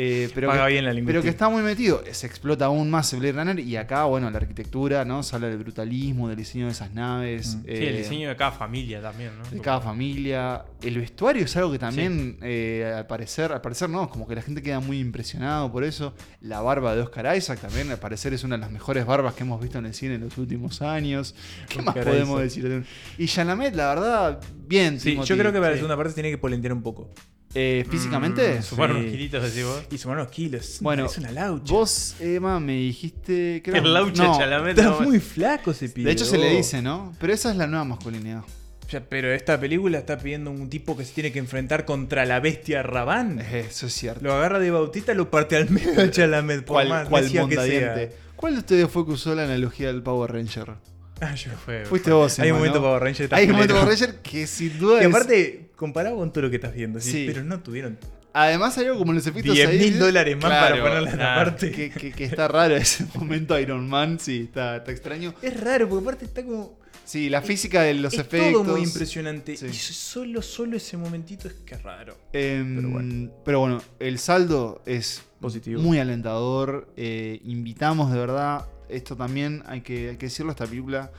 Eh, pero, Paga que, bien la pero lingüística. que está muy metido. Se explota aún más el Blade Runner y acá, bueno, la arquitectura, ¿no? Se habla del brutalismo, del diseño de esas naves. Mm. Sí, el eh, diseño de cada familia también, ¿no? de cada familia. El vestuario es algo que también, eh, al parecer, al parecer no, como que la gente queda muy impresionado por eso. La barba de Oscar Isaac también, al parecer es una de las mejores barbas que hemos visto en el cine en los últimos años. ¿Qué más podemos Isaac. decir? Y Chalamet, la verdad, bien. Sí, Timothy. yo creo que para la segunda parte tiene que polentear un poco. Eh, ¿Físicamente? Mm, sumar unos Sí. kilitos, decís vos. Y sumar unos kilos. Bueno, es una laucha. Vos, Emma, me dijiste que Que era- laucha no, Chalamet. Está muy flaco ese pibe. De hecho, se le dice, ¿no? Pero esa es la nueva masculinidad. Ya, pero esta película está pidiendo un tipo que se tiene que enfrentar contra la bestia Rabán. Eso es cierto. Lo agarra de Bautista, lo parte al medio de Chalamet. Por ¿Cuál, más cuál que sea. ¿Cuál de ustedes fue que usó la analogía del Power Ranger? Ah, yo Fue- Fuiste vos, Hay un Emma, momento ¿no? Power Ranger. Hay un momento. Power Ranger que sin duda Que es- aparte, comparado con todo lo que estás viendo, sí, pero no tuvieron Además hay algo como los efectos 10 ahí, mil dólares más Claro, para ponerla en la claro. parte. Que, que- que está raro ese <laughs> momento Iron Man, sí, está, está extraño. Es raro, porque aparte está como. Sí, la física de los es efectos. todo muy impresionante. Sí. Y solo, solo ese momentito es que es raro. Em, Pero bueno. pero bueno, el saldo es Positivo. muy alentador. eh, invitamos de verdad, esto también hay que, hay que decirlo, esta película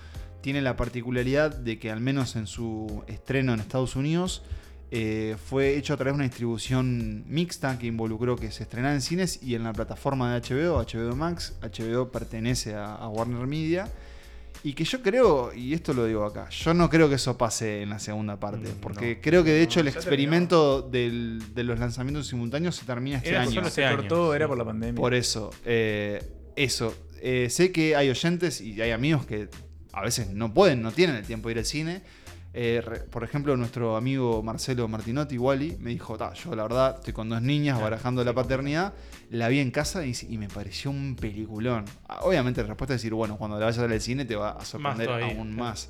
tiene la particularidad de que al menos en su estreno en Estados Unidos eh, fue hecho a través de una distribución mixta que involucró que se estrenara en cines y en la plataforma de HBO, HBO Max. HBO pertenece a, a Warner Media. Y que yo creo, y esto lo digo acá, yo no creo que eso pase en la segunda parte. Porque creo que de hecho el experimento del- de los lanzamientos simultáneos se termina este Era año. solo se cortó, era por la pandemia. Por eso, eh, eso. Eh, sé que hay oyentes y hay amigos que a veces no pueden, no tienen el tiempo de ir al cine. Eh, re- por ejemplo, nuestro amigo Marcelo Martinotti, Wally, me dijo, "Ta, yo la verdad estoy con dos niñas barajando la paternidad, la vi en casa y, y me pareció un peliculón. Ah, Obviamente la respuesta es decir, bueno, cuando la vayas a ver al cine te va a sorprender aún más.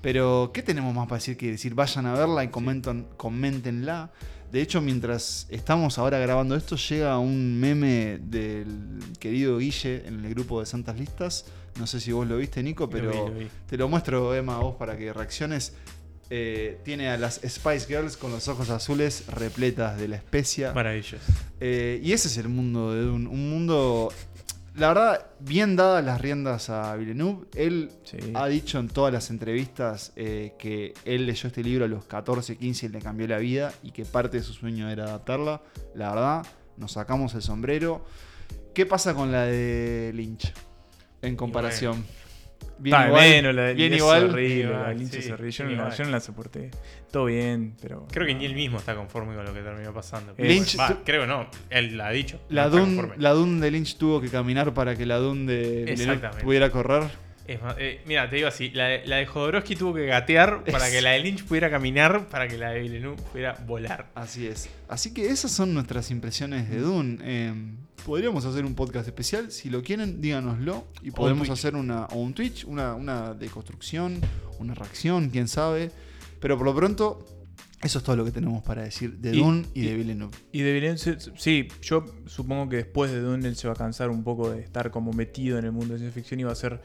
Pero, ¿qué tenemos más para decir que decir? Vayan a verla y comentan, coméntenla. De hecho, mientras estamos ahora grabando esto, llega un meme del querido Guille en el grupo de Santas Listas. No sé si vos lo viste, Nico, pero vi, lo vi. te lo muestro, Emma, a vos para que reacciones. Eh, tiene a las Spice Girls con los ojos azules repletas de la especia. Maravilloso. Eh, y ese es el mundo de Dune. Un mundo, la verdad, bien dadas las riendas a Villeneuve. Él ha dicho en todas las entrevistas eh, que él leyó este libro a los 14, 15 y le cambió la vida y que parte de su sueño era adaptarla. La verdad, nos sacamos el sombrero. ¿Qué pasa con la de Lynch en comparación? Bien Está igual, menos, la de bien igual. horrible, la sí. Yo, no, yo no la soporté. Todo bien, pero. Creo que ni él mismo está conforme con lo que terminó pasando. Lynch- Va, creo no, él la ha dicho. La no la Dune de Lynch tuvo que caminar para que la Dune de Villeneuve pudiera correr. Es más, eh, mira, te digo así, la de, la de Jodorowsky tuvo que gatear para Es- que la de Lynch pudiera caminar, para que la de Villeneuve pudiera volar. Así es. Así que esas son nuestras impresiones de Dune. Eh, podríamos hacer un podcast especial. Si lo quieren, díganoslo. Y podemos hacer una, o un Twitch, una, una deconstrucción, una reacción, quién sabe. Pero por lo pronto, eso es todo lo que tenemos para decir de Y- Dune y, de Villeneuve. Y de Villeneuve, sí, yo supongo que después de Dune él se va a cansar un poco de estar como metido en el mundo de ciencia ficción y va a hacer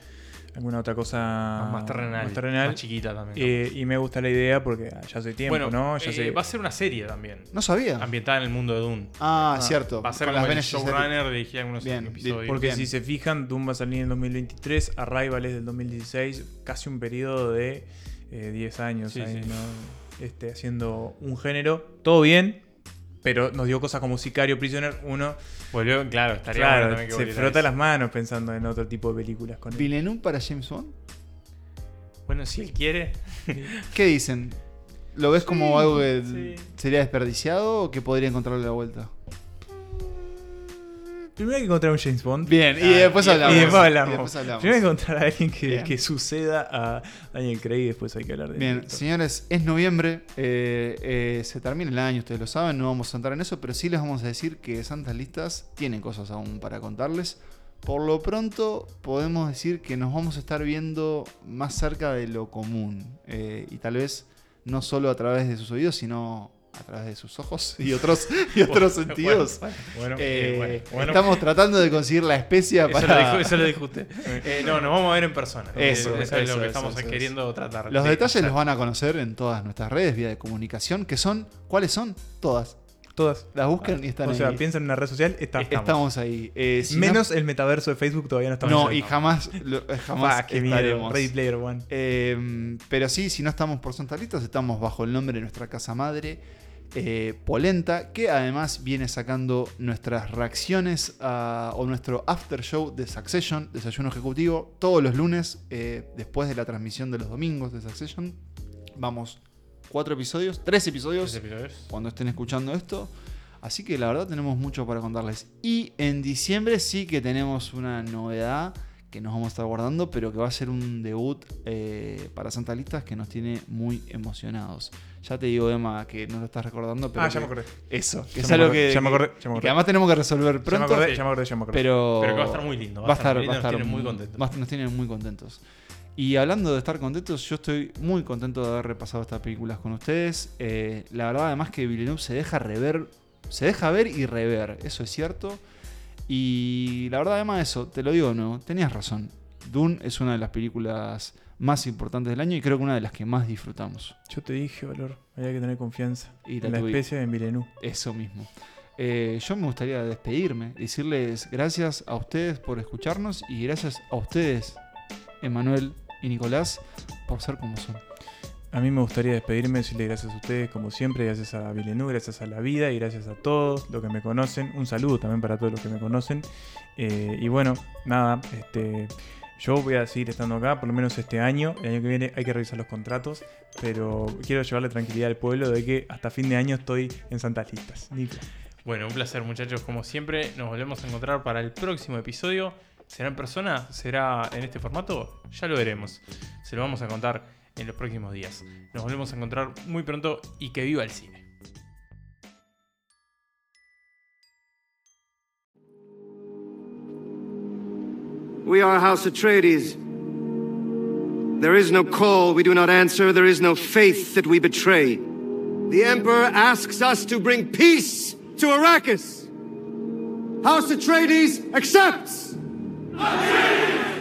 alguna otra cosa Más terrenal, terrenal. más chiquita también, Eh, y me gusta la idea porque ah, ya hace tiempo, bueno, ¿no? Ya eh, sé- va a ser una serie también. No sabía. Ambientada en el mundo de Dune. Ah, cierto. Va a ser Con como las el showrunner dirigir algunos Bien, episodios. Porque Bien. si se fijan, Doom va a salir en 2023, Arrival es del 2016, casi un periodo de eh, 10 años Sí, ahí, sí. ¿no? Este, haciendo un género, todo bien, pero nos dio cosas como Sicario, Prisoner, uno... Volvió, claro, estaría Claro, bueno se frota las manos pensando en otro tipo de películas con él. ¿Villeneuve para James Bond? Bueno, si él quiere. <laughs> ¿Qué dicen? ¿Lo ves como Sí, algo que sí. sería desperdiciado o que podría encontrarle la vuelta? Primero hay que encontrar un James Bond. Bien, y después y hablamos. Y después hablamos. Y después hablamos. Primero hay que encontrar a alguien que, que suceda a Daniel Craig y después hay que hablar de Bien, señores, es noviembre, eh, eh, se termina el año, ustedes lo saben, no vamos a entrar en eso, pero sí les vamos a decir que Santas Listas tienen cosas aún para contarles. Por lo pronto podemos decir que nos vamos a estar viendo más cerca de lo común eh, y tal vez no solo a través de sus oídos, sino a través de sus ojos <laughs> y otros, y otros Bueno, sentidos. bueno, bueno, Eh, bueno. Estamos tratando de conseguir la especia Eso para... lo dijo, eso lo dijo usted. <laughs> Eh, no, nos vamos a ver en persona. Eso, eso, es eso, lo que estamos queriendo tratar. Los Sí, detalles o los van a conocer en todas nuestras redes, vía de comunicación, que son, ¿cuáles son? Todas. Todas. Las buscan y están o ahí. sea, piensan en una red social, está- Eh, estamos ahí. Eh, si Menos el metaverso de Facebook todavía no estamos No, ahí. y jamás, lo- jamás miedo, estaremos. Ready Player One. Eh, pero sí, si no estamos por Santa Listas, estamos bajo el nombre de nuestra casa madre, eh, Polenta, que además viene sacando nuestras reacciones a- o nuestro after show de Succession, Desayuno Ejecutivo, todos los lunes, eh, después de la transmisión de los domingos de Succession. Vamos, cuatro episodios, tres episodios, Tres episodios. cuando estén escuchando esto. Así que la verdad tenemos mucho para contarles. Y en diciembre sí que tenemos una novedad que nos vamos a estar guardando, pero que va a ser un debut eh, para Santa Listas que nos tiene muy emocionados. Ya te digo, Emma, que no lo estás recordando, pero. Ah, ya que- me acordé. Eso, que Ya es me algo acordé, que, ya me acordé, que- ya me que acordé. además tenemos que resolver Ya me pronto. acordé, ya me acordé, ya me acordé. Pero, Pero que va a estar muy lindo, Va a estar, lindo, va a nos estar tiene muy contentos. va a- nos tiene muy contentos. Y hablando de estar contentos, yo estoy muy contento de haber repasado estas películas con ustedes. Eh, la verdad, además que Villeneuve se deja rever, se deja ver y rever, eso es cierto. Y la verdad, además de eso, te lo digo, no, tenías razón. Dune es una de las películas más importantes del año y creo que una de las que más disfrutamos. Yo te dije, Valor, había que tener confianza Y la en la especie en Villeneuve. Eso mismo. Eh, yo me gustaría despedirme, decirles gracias a ustedes por escucharnos y gracias a ustedes, Emanuel, y Nicolás por ser como son. A mí me gustaría despedirme, decirle gracias a ustedes, como siempre, gracias a Villeneuve, gracias a la vida y gracias a todos los que me conocen. Un saludo también para todos los que me conocen. Eh, y bueno, nada, este, yo voy a seguir estando acá, por lo menos este año. El año que viene hay que revisar los contratos, pero quiero llevarle tranquilidad al pueblo de que hasta fin de año estoy en Santas Listas. Nico. Bueno, un placer muchachos, como siempre, nos volvemos a encontrar para el próximo episodio. ¿Será en persona? ¿Será en este formato? Ya lo veremos. Se lo vamos a contar en los próximos días. Nos volvemos a encontrar muy pronto y que viva el cine. We are House Atreides. There is no call we do not answer. There is no faith that we betray. The Emperor asks us to bring peace to Arrakis. House Atreides accepts. Atreides!